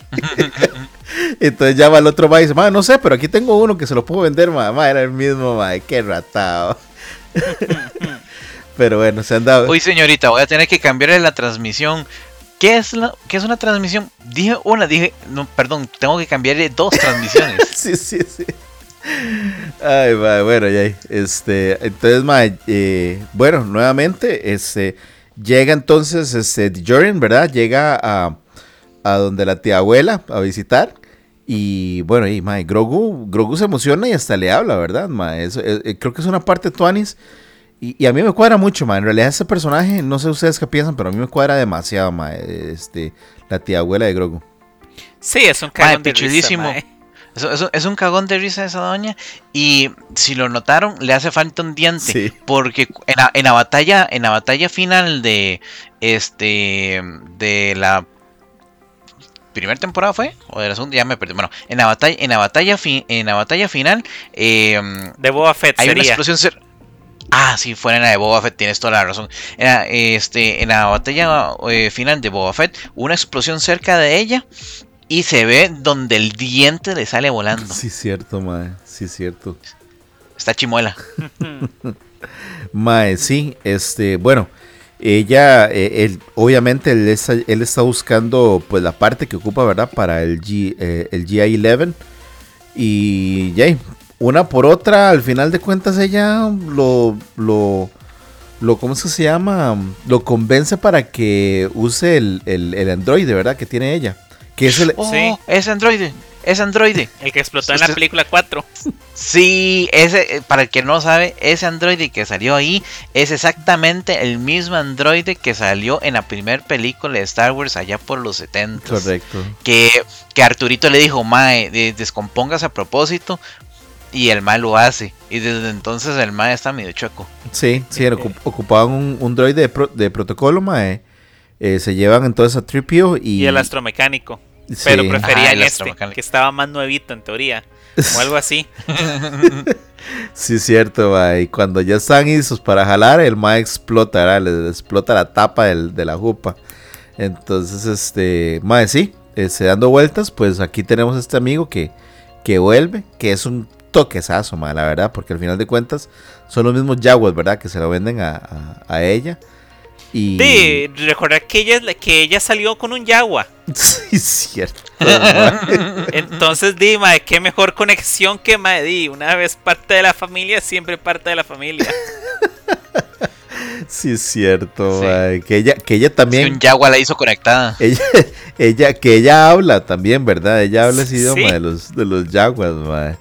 Entonces llama al otro mae y dice, mae, no sé, pero aquí tengo uno que se lo puedo vender, mae. Mae, era el mismo, mae. Qué ratado. pero bueno, se han dado. Uy, señorita, voy a tener que cambiarle la transmisión. ¿Qué es, la, ¿Qué es una transmisión? Dije una, dije, no, perdón, tengo que cambiarle dos transmisiones. sí, sí, sí. Ay, mae, bueno, ya. Este, entonces, mae, eh, bueno, nuevamente, este, llega entonces, este, Jordan, ¿verdad? Llega a, a donde la tía abuela a visitar. Y bueno, y mae, Grogu, Grogu se emociona y hasta le habla, ¿verdad? Mae? Eso, eh, creo que es una parte Tuanis. Y, y a mí me cuadra mucho, mae. En realidad, ese personaje, no sé ustedes qué piensan, pero a mí me cuadra demasiado, mae. Este, la tía abuela de Grogu. Sí, es un cagón de risa. Eso- eso- es un cagón de risa esa doña. Y si lo notaron, le hace falta un diente. Sí. Porque en la, en la batalla, en la batalla final de este de la primera temporada fue o de la segunda ya me perdí. Bueno, en la batalla, en la batalla fi- en la batalla final, eh, De Boba Fett hay una explosión Ah, sí, fue en la de Boba Fett, tienes toda la razón. En la, este, en la batalla eh, final de Boba Fett, una explosión cerca de ella y se ve donde el diente le sale volando. Sí, cierto, mae. Sí, cierto. Está chimuela. Mae, sí, este, bueno, ella, eh, él, obviamente él está, él está buscando pues la parte que ocupa, ¿verdad? Para el, G, eh, el GI-11 y ya, una por otra, al final de cuentas ella lo, lo, lo, ¿cómo es que se llama? Lo convence para que use el, el, el androide, ¿verdad? Que tiene ella, que es el... Oh, Sí. es androide, es androide. El que explotó en la película 4. Sí, ese, eh, para el que no sabe, ese androide que salió ahí es exactamente el mismo androide que salió en la primera película de Star Wars allá por los 70. Correcto. Que, que Arturito le dijo, Mae, de- descompongas a propósito. Y el Mae lo hace. Y desde entonces el Mae está medio chueco. Sí, sí, ocup- ocupaban un, un droide de, pro- de protocolo, mae. Eh, se llevan entonces a Tripio y... Y el astromecánico. Sí. Pero preferían el este, astromecánico. que estaba más nuevito en teoría. O algo así. Sí, cierto, mae. Y cuando ya están listos para jalar, el mae explota, ¿verdad? Le explota la tapa del- de la jupa. Entonces, este, mae, sí, este, dando vueltas, pues aquí tenemos este amigo que, que vuelve, que es un toquezazo, mae, la verdad, porque al final de cuentas son los mismos Jaguars, ¿verdad? Que se lo venden a, a- a ella. Y... Sí, recordar que ella, es la- que ella salió con un Yagua. Sí, cierto. Entonces, di, mae, qué mejor conexión que mae, di, una vez parte de la familia, siempre parte de la familia. Sí, es cierto, Sí. Que ella, que ella también... un Yagua la hizo conectada. Ella, ella, que ella habla también, ¿verdad? Ella habla ese Sí. idioma de los, de los Jaguars, mae.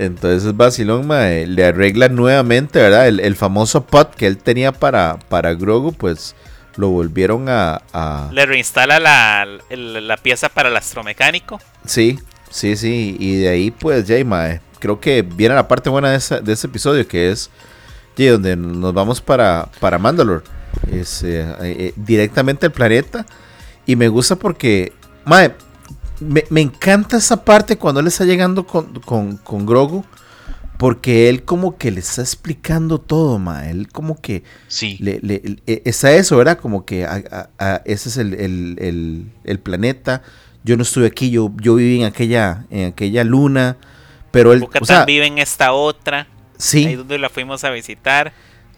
Entonces Basilón, mae, le arregla nuevamente, ¿verdad? El, el famoso pot que él tenía para, para Grogu, pues lo volvieron a... a- Le reinstala la, la pieza para el astromecánico. Sí, sí, sí. Y de ahí, pues, ya, mae, creo que viene la parte buena de, esa- de este episodio, que es donde nos vamos para, para Mandalore. Es, eh, eh, directamente al planeta. Y me gusta porque, mae, me, me encanta esa parte cuando él está llegando con, con, con Grogu. Porque él como que le está explicando todo, mae. Él como que Sí. le, le- le- está eso, ¿verdad? Como que a- a- a- ese es el, el- el- el planeta. Yo no estuve aquí, yo, yo viví en aquella, en aquella luna. Pero él, o sea, vive en esta otra. Ahí sí, donde la fuimos a visitar.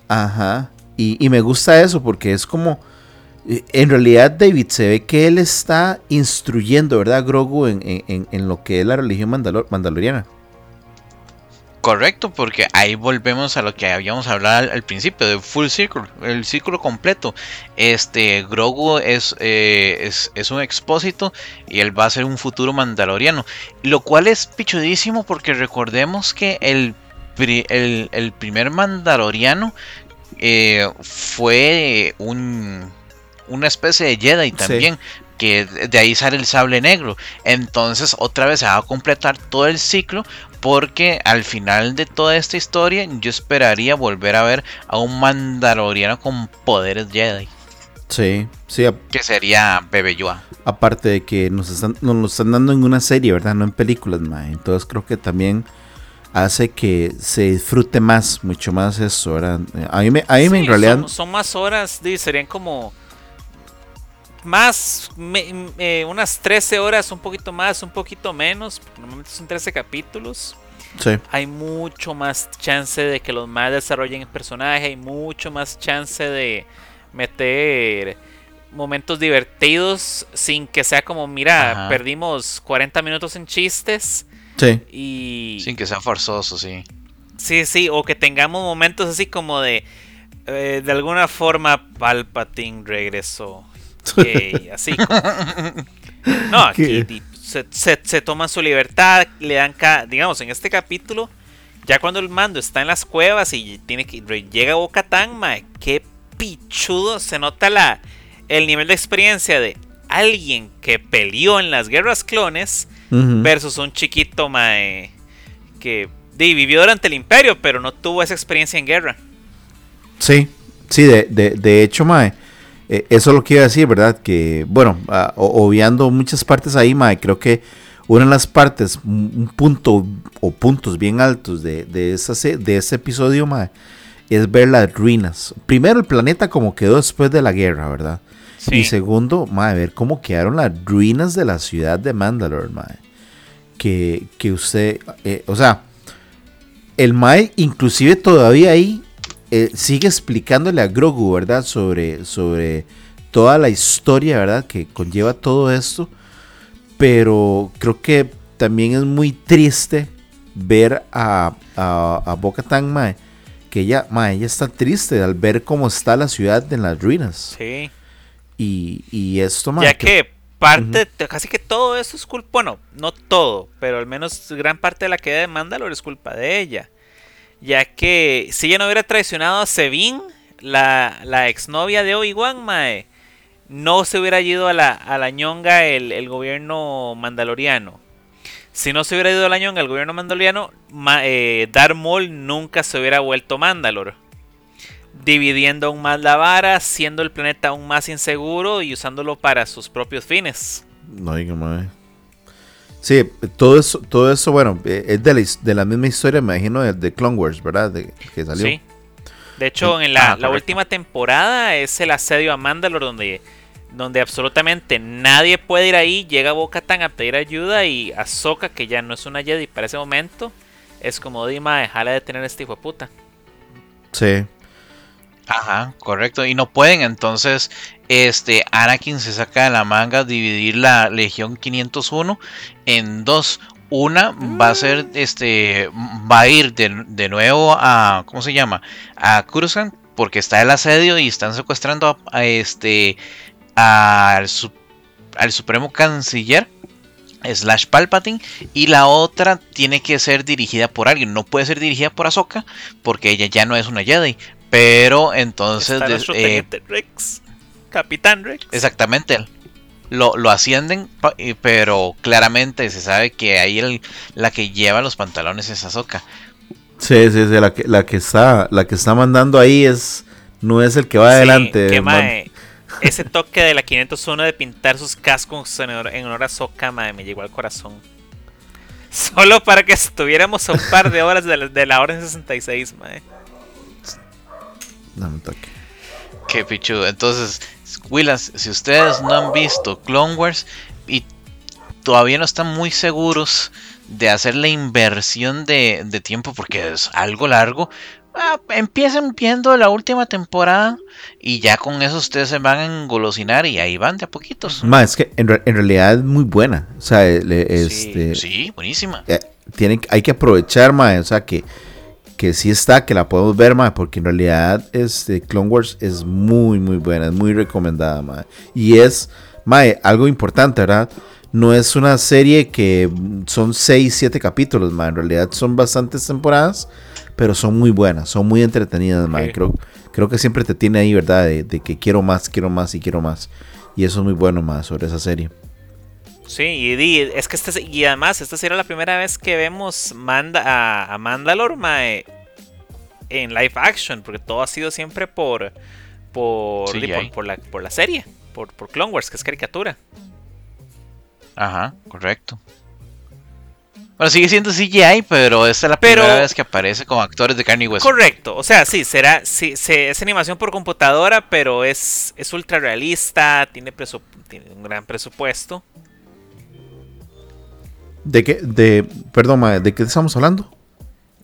ajá. Y, y me gusta eso porque es como, en realidad David se ve que él está instruyendo, ¿verdad? Grogu en, en- en- lo que es la religión mandalor- mandaloriana. Correcto, porque ahí volvemos a lo que habíamos hablado al, principio, de full circle, el círculo completo. Este Grogu es, eh, es, es un expósito y él va a ser un futuro mandaloriano. Lo cual es pichudísimo porque recordemos que el, el, el primer mandaloriano eh, fue un, una especie de Jedi también. que de ahí sale el sable negro. Entonces otra vez se va a completar todo el ciclo porque al final de toda esta historia yo esperaría volver a ver a un mandaloriano con poderes Jedi. Sí, sí. Que sería Bebe Yoda. Aparte de que nos están, nos lo están dando en una serie, ¿verdad? No en películas, mae. Entonces creo que también hace que se disfrute más, mucho más eso, ¿verdad? A mí, me, a mí en realidad... Son, son, más horas, serían como más, unas 13 horas, un poquito más, un poquito menos, porque normalmente son 13 capítulos. Sí. Hay mucho más chance de que los más desarrollen el personaje, hay mucho más chance de meter momentos divertidos sin que sea como, mira, perdimos 40 minutos en chistes. Sí. Y... Sin que sea forzoso, sí. Sí, sí, o que tengamos momentos así como de... Eh, de alguna forma Palpatine regresó. Así. No, aquí se, se, toman su libertad, le dan, digamos, en este capítulo, ya cuando el mando está en las cuevas y tiene que llega a Boca Tan, qué pichudo se nota la, el nivel de experiencia de alguien que peleó en las guerras clones versus un chiquito mae, que vivió durante el imperio, pero no tuvo esa experiencia en guerra. Sí, sí, de, de, de hecho, mae eh, eso es lo que iba a decir, ¿verdad? Que, bueno, uh, obviando muchas partes ahí, Mae, creo que una de las partes, un punto o puntos bien altos de, de, de ese episodio, Mae, es ver las ruinas. Primero, el planeta como quedó después de la guerra, ¿verdad? Y segundo, Mae, ver cómo quedaron las ruinas de la ciudad de Mandalore, Mae. Que, que usted, eh, o sea, el Mae, inclusive todavía ahí, eh, sigue explicándole a Grogu, ¿verdad? Sobre, sobre toda la historia, ¿verdad? Que conlleva todo esto. Pero creo que también es muy triste ver a, a, a Boca Tan Mae. Que ella, mae, ella está triste al ver cómo está la ciudad en las ruinas. Sí. Y, y esto, mae. Ya que, parte, casi que todo esto es culpa, bueno, no todo, pero al menos gran parte de la queda de Mandalore es culpa de ella ya que si ella no hubiera traicionado a Sevin, la, la exnovia de Obi-Wan, Mae, no se hubiera ido a la, ñonga el, gobierno mandaloriano. Si no se hubiera ido a la ñonga el gobierno mandaloriano, eh, Darth Maul nunca se hubiera vuelto Mandalor. Dividiendo aún más la vara, siendo el planeta aún más inseguro y usándolo para sus propios fines. No diga, mae. Sí, todo eso, todo eso bueno, eh, es de la, de la misma historia, me imagino, de, Clone Wars, ¿verdad? De, que salió. Sí. De hecho, en la, ah, última temporada es el asedio a Mandalore donde, donde absolutamente nadie puede ir ahí. Llega Boca Tan a pedir ayuda y Ahsoka, que ya no es una Jedi para ese momento, es como Dima, déjala de tener este hijo de puta. Sí. Ajá, correcto. Y no pueden, entonces, este, Anakin se saca de la manga dividir la Legión 501 en dos. Una va a ser, mm. este, va a ir de, nuevo a, ¿cómo se llama? A Coruscant, porque está el asedio y están secuestrando a, este, al, al Supremo Canciller slash Palpatine y la otra tiene que ser dirigida por alguien, no puede ser dirigida por Ahsoka porque ella ya no es una Jedi, pero entonces. Eh, Rex. Capitán Rex. Exactamente. Lo, lo, ascienden, pero claramente se sabe que ahí la que lleva los pantalones es Azoka. Sí, sí, sí, la que, la que está, la que está mandando ahí es no es el que va adelante. ese toque de la 501 de pintar sus cascos en honor, a Azoka, me llegó al corazón. Solo para que estuviéramos a un par de horas de la, de la hora 66, mae. Dame un toque. Qué pichudo. Entonces, Willas, si ustedes no han visto Clone Wars y todavía no están muy seguros de hacer la inversión de, tiempo porque es algo largo, ah, empiecen viendo la última temporada y ya con eso ustedes se van a engolosinar y ahí van de a poquitos. Más es que en, realidad es muy buena. O sea, este, sí, buenísima. Eh, hay que aprovechar, más o sea, que que sí está, que la podemos ver, ma, porque en realidad este Clone Wars es muy, muy buena, es muy recomendada, ma. Y es, ma, algo importante, ¿verdad? No es una serie que son 6, 7 capítulos, ma. En realidad son bastantes temporadas, pero son muy buenas, son muy entretenidas, ma. Creo, creo que siempre te tiene ahí, ¿verdad? De, que quiero más, quiero más y quiero más. Y eso es muy bueno más sobre esa serie. Sí, y, es que este, y además esta sería la primera vez que vemos Manda, a, a Mandalore mae, en live action, porque todo ha sido siempre por por, por, la, por la serie, por, por Clone Wars, que es caricatura. Ajá, correcto. Bueno, sigue siendo CGI, pero esta es la primera vez que aparece con actores de carne y hueso. Correcto, o sea, sí, será, sí, es animación por computadora, pero es, es ultra realista, tiene, tiene un gran presupuesto. ¿De qué? De, perdón, ¿de qué estamos hablando?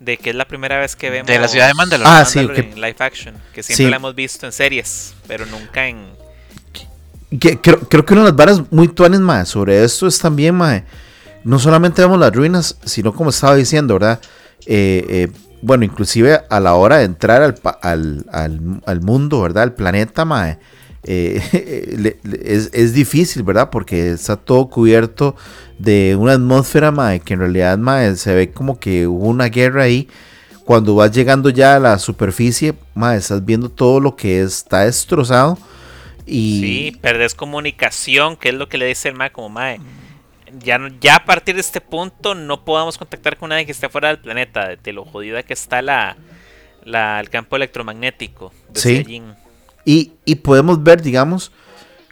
De que es la primera vez que vemos. De la ciudad de Mandalore. Ah, sí, en live action. Que siempre la hemos visto en series, pero nunca en. creo, que una de las varas muy tuanes, más sobre esto es también, mae no solamente vemos las ruinas, sino como estaba diciendo, ¿verdad? Eh, eh, bueno, inclusive a la hora de entrar al, mundo, ¿verdad? Al planeta, mae, eh, es, difícil, ¿verdad? Porque está todo cubierto de una atmósfera, mae, que en realidad, mae, se ve como que hubo una guerra ahí. Cuando vas llegando ya a la superficie, mae, estás viendo todo lo que está destrozado. Y... Sí, perdés comunicación, que es lo que le dice el mae, como mae ya, ya a partir de este punto no podamos contactar con nadie que esté fuera del planeta, de, lo jodida que está la, el campo electromagnético. sí. Y, y, podemos ver, digamos,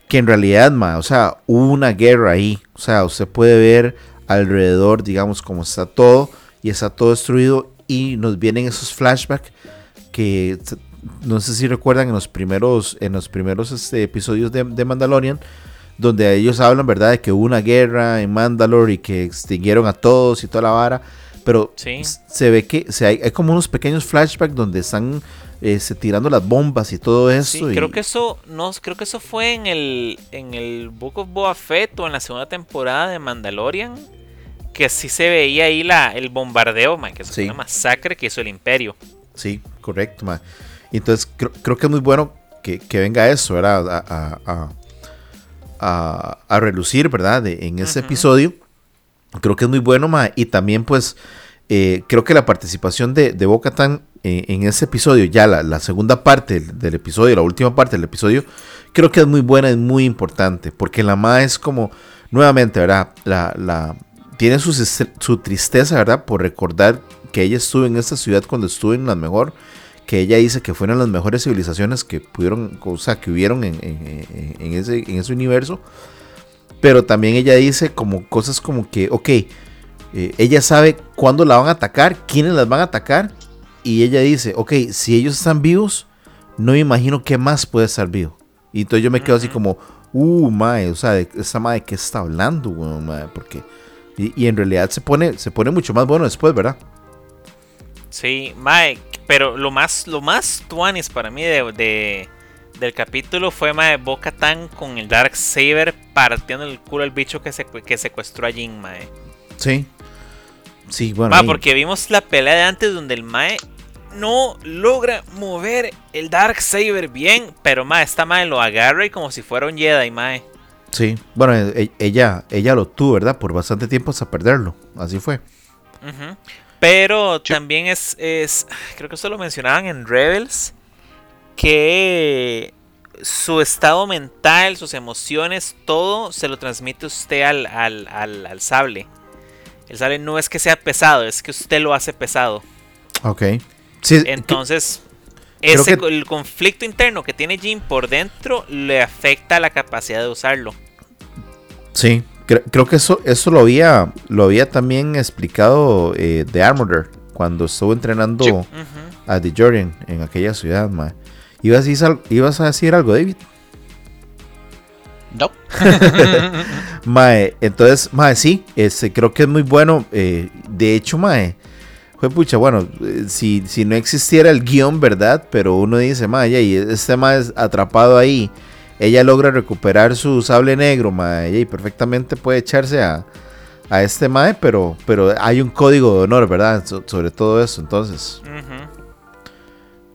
que en realidad, o sea, hubo una guerra ahí. O sea, usted puede ver alrededor, digamos, cómo está todo y está todo destruido y nos vienen esos flashbacks que no sé si recuerdan en los primeros, en los primeros este, episodios de, de Mandalorian donde ellos hablan, ¿verdad?, de que hubo una guerra en Mandalore y que extinguieron a todos y toda la vara. Pero se ve que se hay, como unos pequeños flashbacks donde están tirando las bombas y todo eso. Sí, creo que eso no, creo que eso fue en el en el Book of Boba Fett o en la segunda temporada de Mandalorian que sí se veía ahí la el bombardeo, man, que es una masacre que hizo el Imperio. Sí, correcto, man. Entonces creo, que es muy bueno que, venga eso, ¿verdad? a, a, relucir, ¿verdad? en ese episodio. Creo que es muy bueno, ma, y también pues eh, creo que la participación de, de Boca Tan eh, en ese episodio, ya la, segunda parte del, episodio, la última parte del episodio, creo que es muy buena, es muy importante, porque la Ma es como, nuevamente, ¿verdad? La, la, tiene su, su tristeza, ¿verdad? Por recordar que ella estuvo en esta ciudad cuando estuvo en la mejor que ella dice que fueron las mejores civilizaciones que pudieron, o sea, que hubieron en, ese, en ese universo. Pero también ella dice como cosas como que, ok, eh, ella sabe cuándo la van a atacar, quiénes las van a atacar. Y ella dice, ok, si ellos están vivos, no me imagino qué más puede estar vivo. Y entonces yo me quedo así como, uh, mae, o sea, esa mae que está hablando, mae, porque... Y, en realidad se pone, se pone mucho más bueno después, ¿verdad? Sí, mae, pero lo más, lo más tuanis para mí de, del capítulo fue mae, Boca Tan con el Dark Saber partiendo el culo al bicho que, se, que secuestró a Jin, mae. Sí. Sí, bueno. Ma, porque vimos la pelea de antes donde el mae no logra mover el Dark Saber bien, pero mae, esta mae lo agarra y como si fuera un Jedi, mae. Sí, bueno, e, ella, ella lo tuvo, ¿verdad? Por bastante tiempo hasta perderlo. Así fue. Pero también es, es, creo que eso lo mencionaban en Rebels, que su estado mental, sus emociones, todo se lo transmite usted al, al, sable. El sable no es que sea pesado, es que usted lo hace pesado. Ok. Entonces, ese, el conflicto interno que tiene Jim por dentro le afecta la capacidad de usarlo. Sí, Creo, que eso, eso lo había, lo había también explicado eh, The Armorer cuando estuvo entrenando a The Jordan en aquella ciudad, ¿Ibas a, decir, ¿Ibas a decir algo, David? No. mae, entonces, mae, sí, este, creo que es muy bueno. Eh, de hecho, mae, fue pucha, bueno, eh, si, si no existiera el guion, ¿verdad? Pero uno dice, mae, y este mae es atrapado ahí ella logra recuperar su sable negro, mae, y perfectamente puede echarse a, a este mae, pero, pero hay un código de honor, ¿verdad? sobre todo eso, entonces.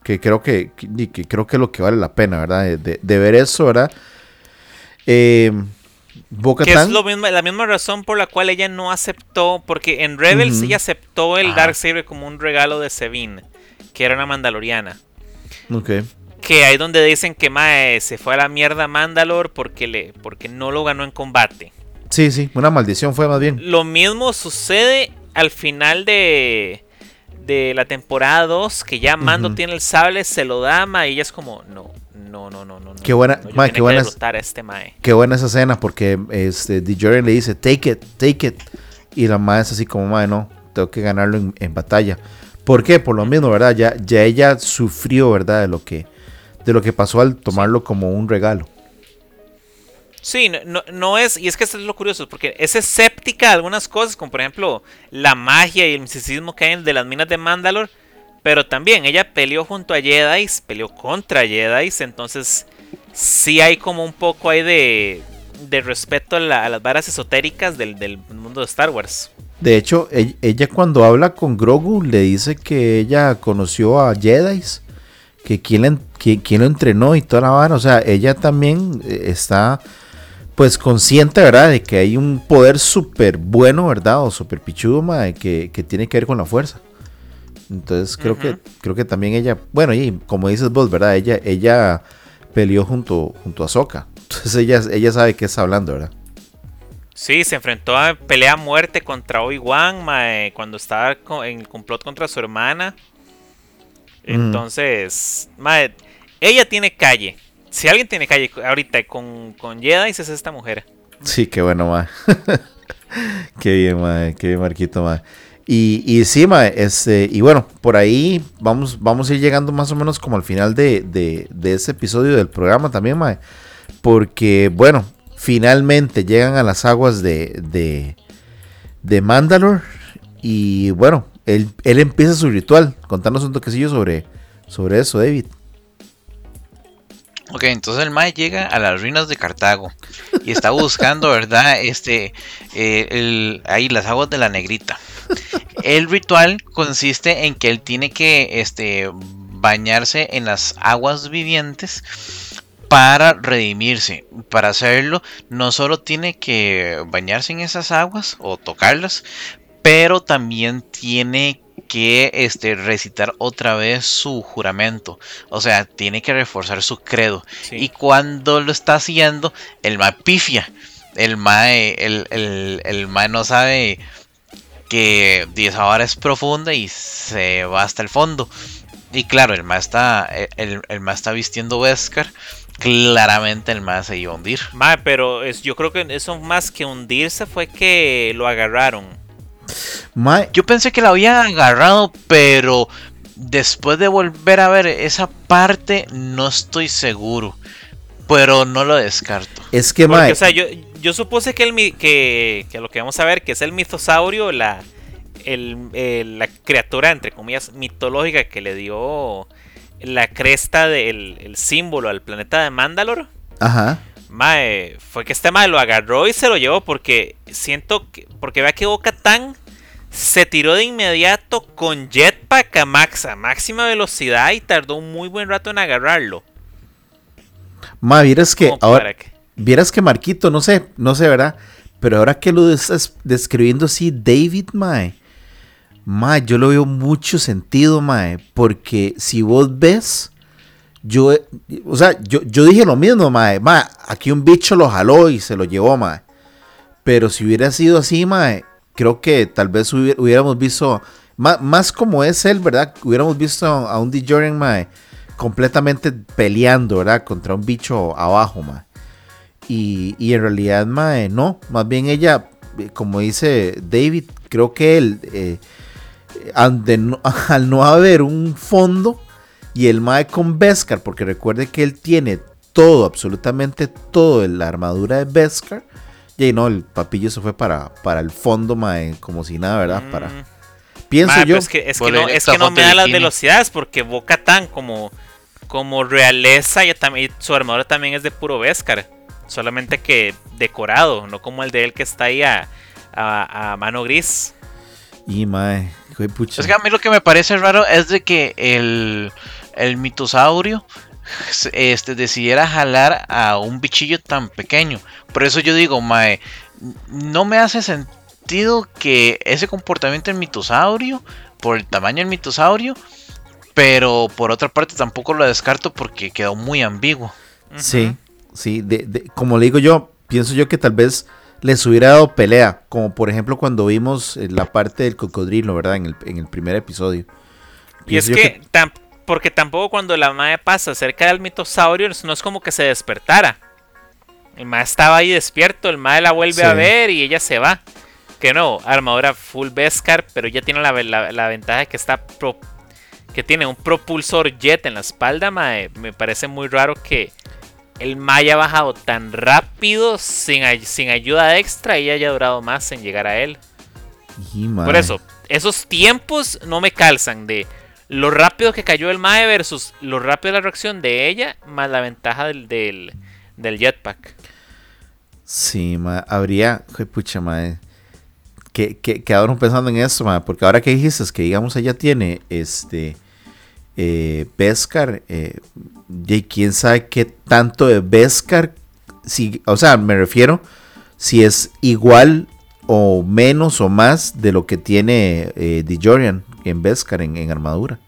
Que creo que, que, creo que es lo que vale la pena, ¿verdad? De, ver eso, ¿verdad? Eh, que es lo mismo, la misma razón por la cual ella no aceptó, porque en Rebels ella aceptó el Dark Saber como un regalo de Sevin, que era una mandaloriana. Ok Que ahí donde dicen que Mae se fue a la mierda Mandalor porque, le, porque no lo ganó en combate. Sí, sí, una maldición fue más bien. Lo mismo sucede al final de, de la temporada 2, que ya Mando tiene el sable, se lo da, Mae, y ella es como, no, no, no, no, no. Qué buena- no, Mae, qué buena este Mae. Qué buena esa escena porque este, le dice, take it, take it. Y la madre es así como, madre, no, tengo que ganarlo en, en batalla. ¿Por qué? Por lo mismo, ¿verdad? Ya, ya ella sufrió, ¿verdad? De lo que, de lo que pasó al tomarlo como un regalo. Sí, no, no, es, y es que eso es lo curioso, porque es escéptica de algunas cosas, como por ejemplo la magia y el misticismo que hay de las minas de Mandalor, pero también ella peleó junto a Jedi, peleó contra Jedi, entonces sí hay como un poco ahí de, de respeto a, la- las varas esotéricas del, del mundo de Star Wars. De hecho, e- ella, cuando habla con Grogu le dice que ella conoció a Jedi, que quien, lo entrenó y toda la vara. O sea, ella también eh, está pues consciente, ¿verdad? De que hay un poder súper bueno, ¿verdad? O súper pichudo, que, que tiene que ver con la fuerza. Entonces creo que creo que también ella, bueno, y como dices vos, ¿verdad? Ella, ella peleó junto, junto a Soka. Entonces ella, ella sabe qué está hablando, ¿verdad? Sí, se enfrentó a pelea a muerte contra Obi-Wan mae, cuando estaba en el complot contra su hermana. Entonces, mae, ella tiene calle. Si alguien tiene calle ahorita con, con Jedi, es esta mujer. Sí, qué bueno, mae. qué bien, mae. Qué bien, Marquito, mae. Y, y sí, mae, este, y bueno, por ahí vamos, vamos a ir llegando más o menos como al final de, de, ese episodio del programa también, mae. Porque, bueno, finalmente llegan a las aguas de, de, de Mandalore. Y bueno, él, él empieza su ritual. Contanos un toquecillo sobre, sobre eso, David. Ok, entonces el Mae llega a las ruinas de Cartago y está buscando, ¿verdad? Este, eh, ahí las aguas de la negrita. El ritual consiste en que él tiene que este, bañarse en las aguas vivientes para redimirse. Para hacerlo, no solo tiene que bañarse en esas aguas o tocarlas, pero también tiene que este, recitar otra vez su juramento. O sea, tiene que reforzar su credo. Sí. Y cuando lo está haciendo, el mae pifia. El mae, el, el, el mae no sabe que esa vara es profunda y se va hasta el fondo. Y claro, el mae está, el, el mae está vistiendo Beskar. Claramente el mae se iba a hundir. Mae, pero es, yo creo que eso más que hundirse fue que lo agarraron. Mae, Yo pensé que la había agarrado, pero después de volver a ver esa parte, no estoy seguro. Pero no lo descarto. es que, Porque, mae, o sea, yo, yo supuse que, el, que, que lo que vamos a ver, que es el mitosaurio, la, el, el- la criatura, entre comillas, mitológica que le dio la cresta del el símbolo al planeta de Mandalore. ajá. Mae, fue que este mae lo agarró y se lo llevó porque siento que. Porque vea que Boca Tan se tiró de inmediato con jetpack a, max, a máxima velocidad y tardó un muy buen rato en agarrarlo. Mae, vieras que ahora, que- Vieras que Marquito, no sé, no sé, ¿verdad? Pero ahora que lo estás describiendo así, David, mae. Mae, yo lo veo mucho sentido, mae. Porque si vos ves, yo, o sea, yo, yo dije lo mismo, mae. Mae, aquí un bicho lo jaló y se lo llevó, mae. Pero si hubiera sido así, mae, creo que tal vez hubiera- hubiéramos visto, más, más como es él, ¿verdad? Hubiéramos visto a un DeJourian, mae, completamente peleando, ¿verdad? Contra un bicho abajo, mae. Y, y en realidad, mae, no. Más bien ella, eh, como dice David, creo que él, eh, no, al no haber un fondo y el mae con Beskar, porque recuerde que él tiene todo, absolutamente todo en la armadura de Beskar. Y no, el papillo se fue para, para el fondo, mae, como si nada, ¿verdad? Para, Mm. pienso Mae, yo. pero es que, es que no, es que no me da las velocidades porque Boca Tan como, como realeza también, su armadura también es de puro Beskar. Solamente que decorado, no como el de él que está ahí a, a- a mano gris. Y mae, pucha. Es que a mí lo que me parece raro es de que el, el mitosaurio este, decidiera jalar a un bichillo tan pequeño. Por eso yo digo, mae, no me hace sentido que ese comportamiento del mitosaurio, por el tamaño del mitosaurio, Pero por otra parte tampoco lo descarto porque quedó muy ambiguo. Sí, sí, de, como le digo yo, pienso yo que tal vez les hubiera dado pelea, como por ejemplo cuando vimos eh, la parte del cocodrilo, ¿verdad? En el, en el primer episodio. y es que, porque tampoco cuando la madre pasa cerca del mitosaurio, no es como que se despertara. El mae estaba ahí despierto, el mae la vuelve a ver y ella se va. Que no, armadura full Beskar, pero ya tiene la, la, ventaja que está que tiene un propulsor jet en la espalda, mae. Me parece muy raro que el mae haya bajado tan rápido sin, sin ayuda extra y haya durado más en llegar a él. Por eso, esos tiempos no me calzan de lo rápido que cayó el mae versus lo rápido de la reacción de ella, más la ventaja del, del, jetpack. Sí, ma, habría, pucha, mae. Que, que, quedaron pensando en eso, ma, porque ahora que dijiste es que, digamos, ella tiene este eh, Beskar, eh, y quién sabe qué tanto de Beskar, si, o sea, me refiero si es igual o menos o más de lo que tiene eh, DeJorian en Beskar, en, armadura.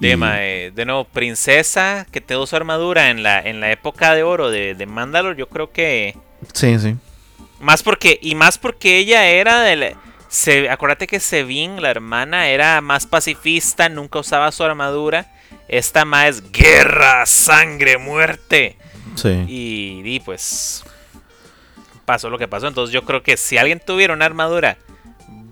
De, eh, de nuevo, princesa que te su armadura en la, en la época de oro de, de Mandalore, yo creo que... Sí, sí. Más porque, y más porque ella era de Se, acuérdate que Sevin, la hermana, era más pacifista, nunca usaba su armadura. Esta más es guerra, sangre, muerte. Sí. Y, y, pues pasó lo que pasó. Entonces yo creo que si alguien tuviera una armadura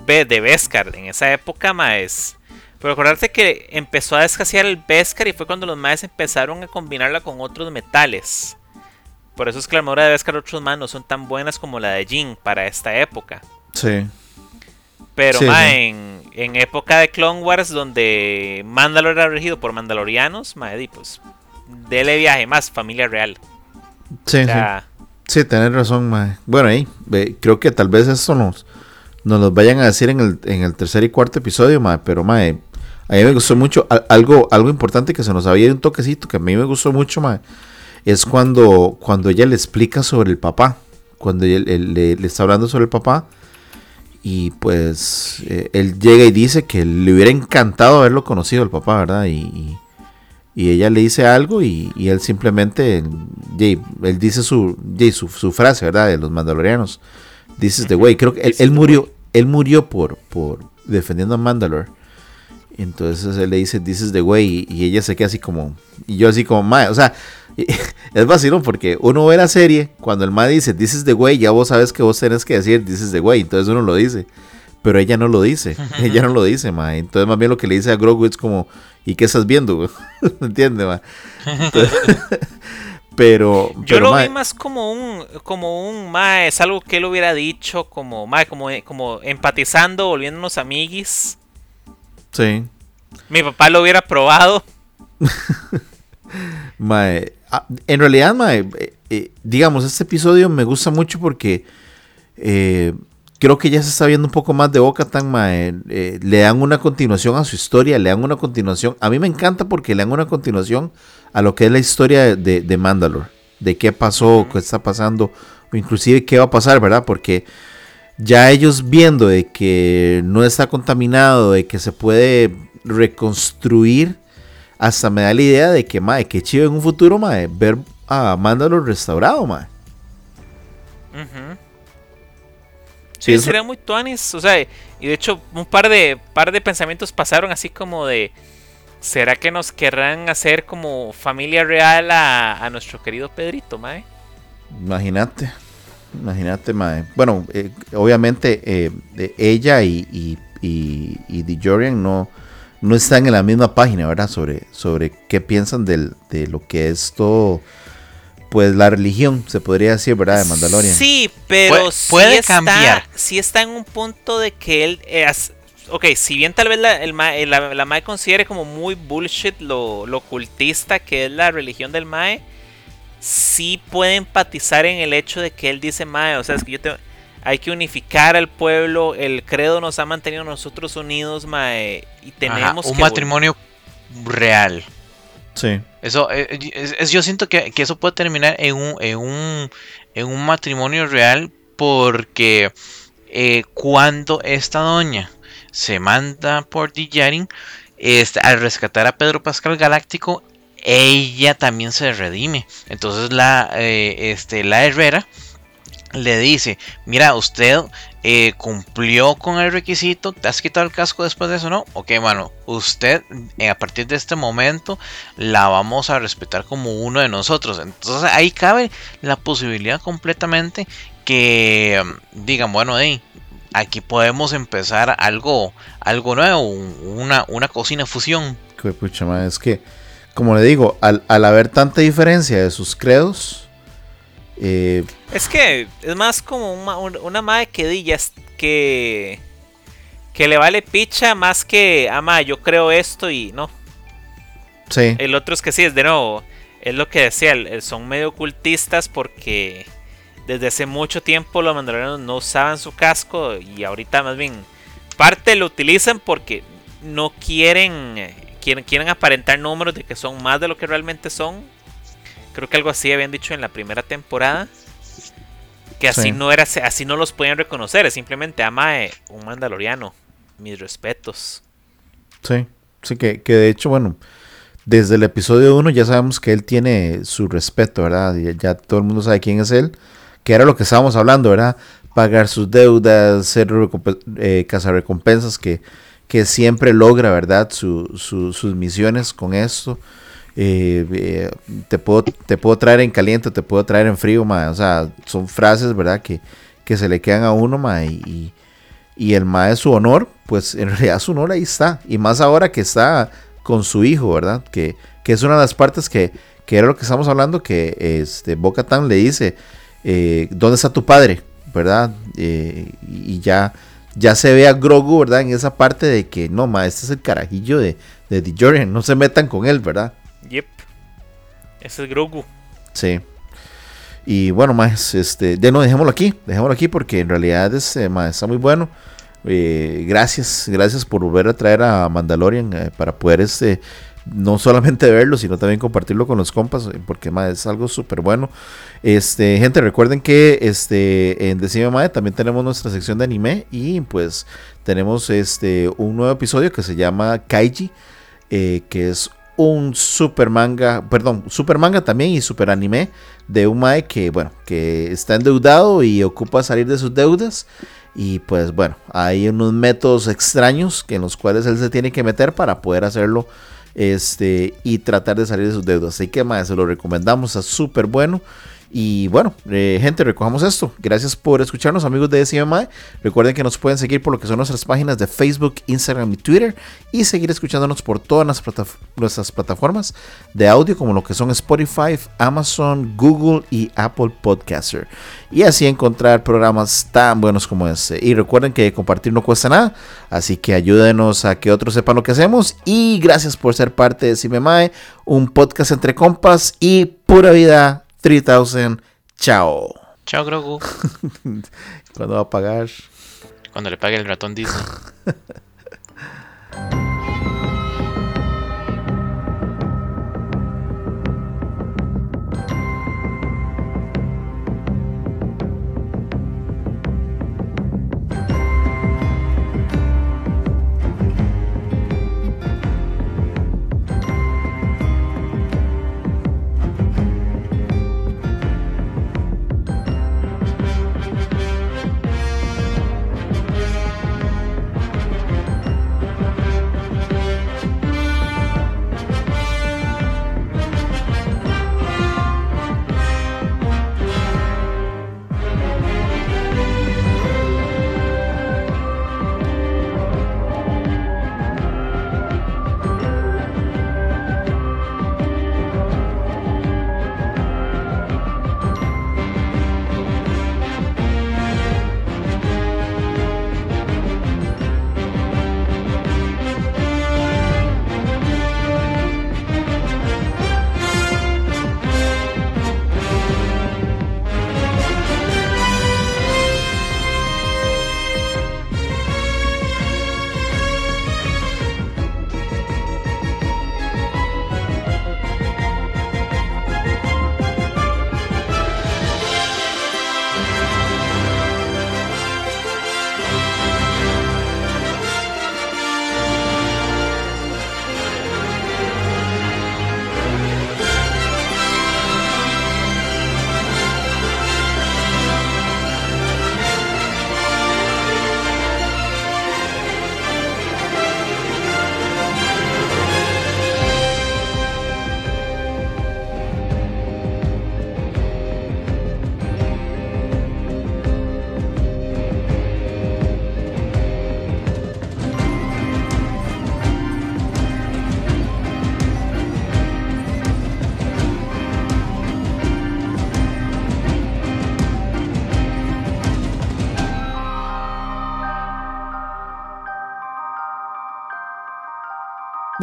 de Beskar en esa época, más. Pero acordarte que empezó a descasear el Beskar y fue cuando los maes empezaron a combinarla con otros metales. Por eso es que la armadura de Beskar otros maes no son tan buenas como la de Jin para esta época. Sí. Pero En, en, época de Clone Wars, donde Mandalore era regido por mandalorianos, mae, pues dele viaje más, familia real. Sí, sí. Sí, tenés razón, mae. Bueno, ahí, creo que tal vez eso nos, nos lo vayan a decir en el, en el tercer y cuarto episodio, mae, pero mae, a mí me gustó mucho. Algo, algo importante que se nos había ido un toquecito que a mí me gustó mucho, mae, es cuando, cuando ella le explica sobre el papá. Cuando él, le, está hablando sobre el papá. Y pues eh, él llega y dice que le hubiera encantado haberlo conocido el papá, ¿verdad? Y, y, ella le dice algo y, él simplemente, él dice su, su, frase, ¿verdad? De los mandalorianos. Dices de güey, creo que él, él, murió, él murió por, por defendiendo a Mandalore. Entonces él le dice, dices de güey, y, ella se queda así como, y yo así como, mae, o sea, es vacilón porque uno ve la serie, cuando el mae dice, dices de güey, ya vos sabes que vos tenés que decir, dices de güey, entonces uno lo dice, pero ella no lo dice, ella no lo dice, mae, entonces más bien lo que le dice a Grogu es como, ¿y qué estás viendo? ¿Me entiendes, mae? pero, yo lo vi más como un, como un, mae, es algo que él hubiera dicho, como, mae, como, como empatizando, volviéndonos amiguis Sí. Mi papá lo hubiera probado. Mae, ah, en realidad, mae, eh, eh, digamos, este episodio me gusta mucho porque eh, creo que ya se está viendo un poco más de Boca Tan, mae. le dan una continuación a su historia, le dan una continuación. A mí me encanta porque le dan una continuación a lo que es la historia de, de Mandalore, de qué pasó, qué está pasando, o inclusive qué va a pasar, ¿verdad? Porque ya ellos viendo de que no está contaminado, de que se puede reconstruir, hasta me da la idea de que, madre, qué chido en un futuro, madre, ver a Mandalor restaurado, madre. Sí, sería muy tuanis, o sea, y de hecho un par de, par de pensamientos pasaron así como de, ¿será que nos querrán hacer como familia real a, a nuestro querido Pedrito, madre? Imagínate. Imagínate, mae. Bueno, eh, obviamente eh, ella y, y, y, no, no están en la misma página, ¿verdad? Sobre, sobre qué piensan de lo que es todo, pues la religión, se podría decir, ¿verdad? De Mandalorian. Sí, pero puede, cambiar. sí está en un punto de que él... Es, ok, si bien tal vez la, el, la, la Mae considere como muy bullshit lo, lo ocultista que es la religión del Mae sí puede empatizar en el hecho de que él dice, Mae, o sea, es que yo te, hay que unificar al pueblo, el credo nos ha mantenido nosotros unidos, Mae, y tenemos un matrimonio real. Sí. Eso, eh, es, yo siento que, eso puede terminar en un, en un, en un matrimonio real porque eh, cuando esta doña se manda por Dijarin, este, al rescatar a Pedro Pascal Galáctico, ella también se redime. Entonces la, eh, este, la Herrera le dice, mira, usted eh, cumplió con el requisito, ¿te has quitado el casco después de eso? No, ok, mano, usted eh, a partir de este momento la vamos a respetar como uno de nosotros. Entonces ahí cabe la posibilidad completamente que digan, bueno, hey, aquí podemos empezar algo, algo nuevo, una, una cocina fusión. Pucha, es que, como le digo, al, al haber tanta diferencia de sus credos, eh, es que es más como una, una madre que que que le vale picha más que ama yo creo esto y no. Sí. El otro es que sí, es de nuevo, es lo que decía, son medio ocultistas porque desde hace mucho tiempo los mandalorianos no usaban su casco y ahorita más bien parte lo utilizan porque no quieren quieren, quieren aparentar números de que son más de lo que realmente son Creo que algo así habían dicho en la primera temporada. Que así no era, así no los podían reconocer. Es simplemente ama un mandaloriano. Mis respetos. Sí, sí que, que de hecho, bueno, desde el episodio 1 ya sabemos que él tiene su respeto, ¿verdad? Ya, ya, todo el mundo sabe quién es él. Que era lo que estábamos hablando, ¿verdad? Pagar sus deudas, ser eh, recompensas que, que siempre logra, ¿verdad? sus misiones con esto. Eh, eh, te, puedo, te puedo traer en caliente, te puedo traer en frío, ma. O sea, son frases, ¿verdad? Que, que se le quedan a uno, ma. Y, y el ma es su honor, pues en realidad su honor ahí está. Y más ahora que está con su hijo, ¿verdad? Que, que es una de las partes que, que era lo que estamos hablando, que este, Boca Tan le dice, eh, ¿dónde está tu padre? ¿Verdad? y ya, ya se ve a Grogu, ¿verdad? En esa parte de que, no, ma, este es el carajillo de, de no se metan con él, ¿verdad? Yep. Ese es Grogu. Sí. Y bueno, más, este, de no, dejémoslo aquí, dejémoslo aquí porque en realidad es, eh, está muy bueno. Eh, gracias, gracias por volver a traer a Mandalorian eh, para poder este, no solamente verlo, sino también compartirlo con los compas, porque más, es algo súper bueno. Este, gente, recuerden que este, en Decime Mae también tenemos nuestra sección de anime y pues tenemos este, un nuevo episodio que se llama Kaiji, que es un super manga, perdón, super manga también y super anime de un mae que, bueno, que está endeudado y ocupa salir de sus deudas. Y pues bueno, hay unos métodos extraños que en los cuales él se tiene que meter para poder hacerlo este, y tratar de salir de sus deudas. Así que más se lo recomendamos, es súper bueno. Y bueno, eh, gente, recojamos esto. Gracias por escucharnos, amigos de SMI. Recuerden que nos pueden seguir por lo que son nuestras páginas de Facebook, Instagram y Twitter. Y seguir escuchándonos por todas nuestras plataformas de audio, como lo que son Spotify, Amazon, Google y Apple Podcaster. Y así encontrar programas tan buenos como este. Y recuerden que compartir no cuesta nada. Así que ayúdenos a que otros sepan lo que hacemos. Y gracias por ser parte de CMMI, un podcast entre compas y pura vida 3000. Chao. Chao, Grogu. ¿Cuándo va a pagar? Cuando le pague el ratón Disney.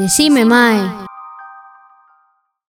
Decime, Mae.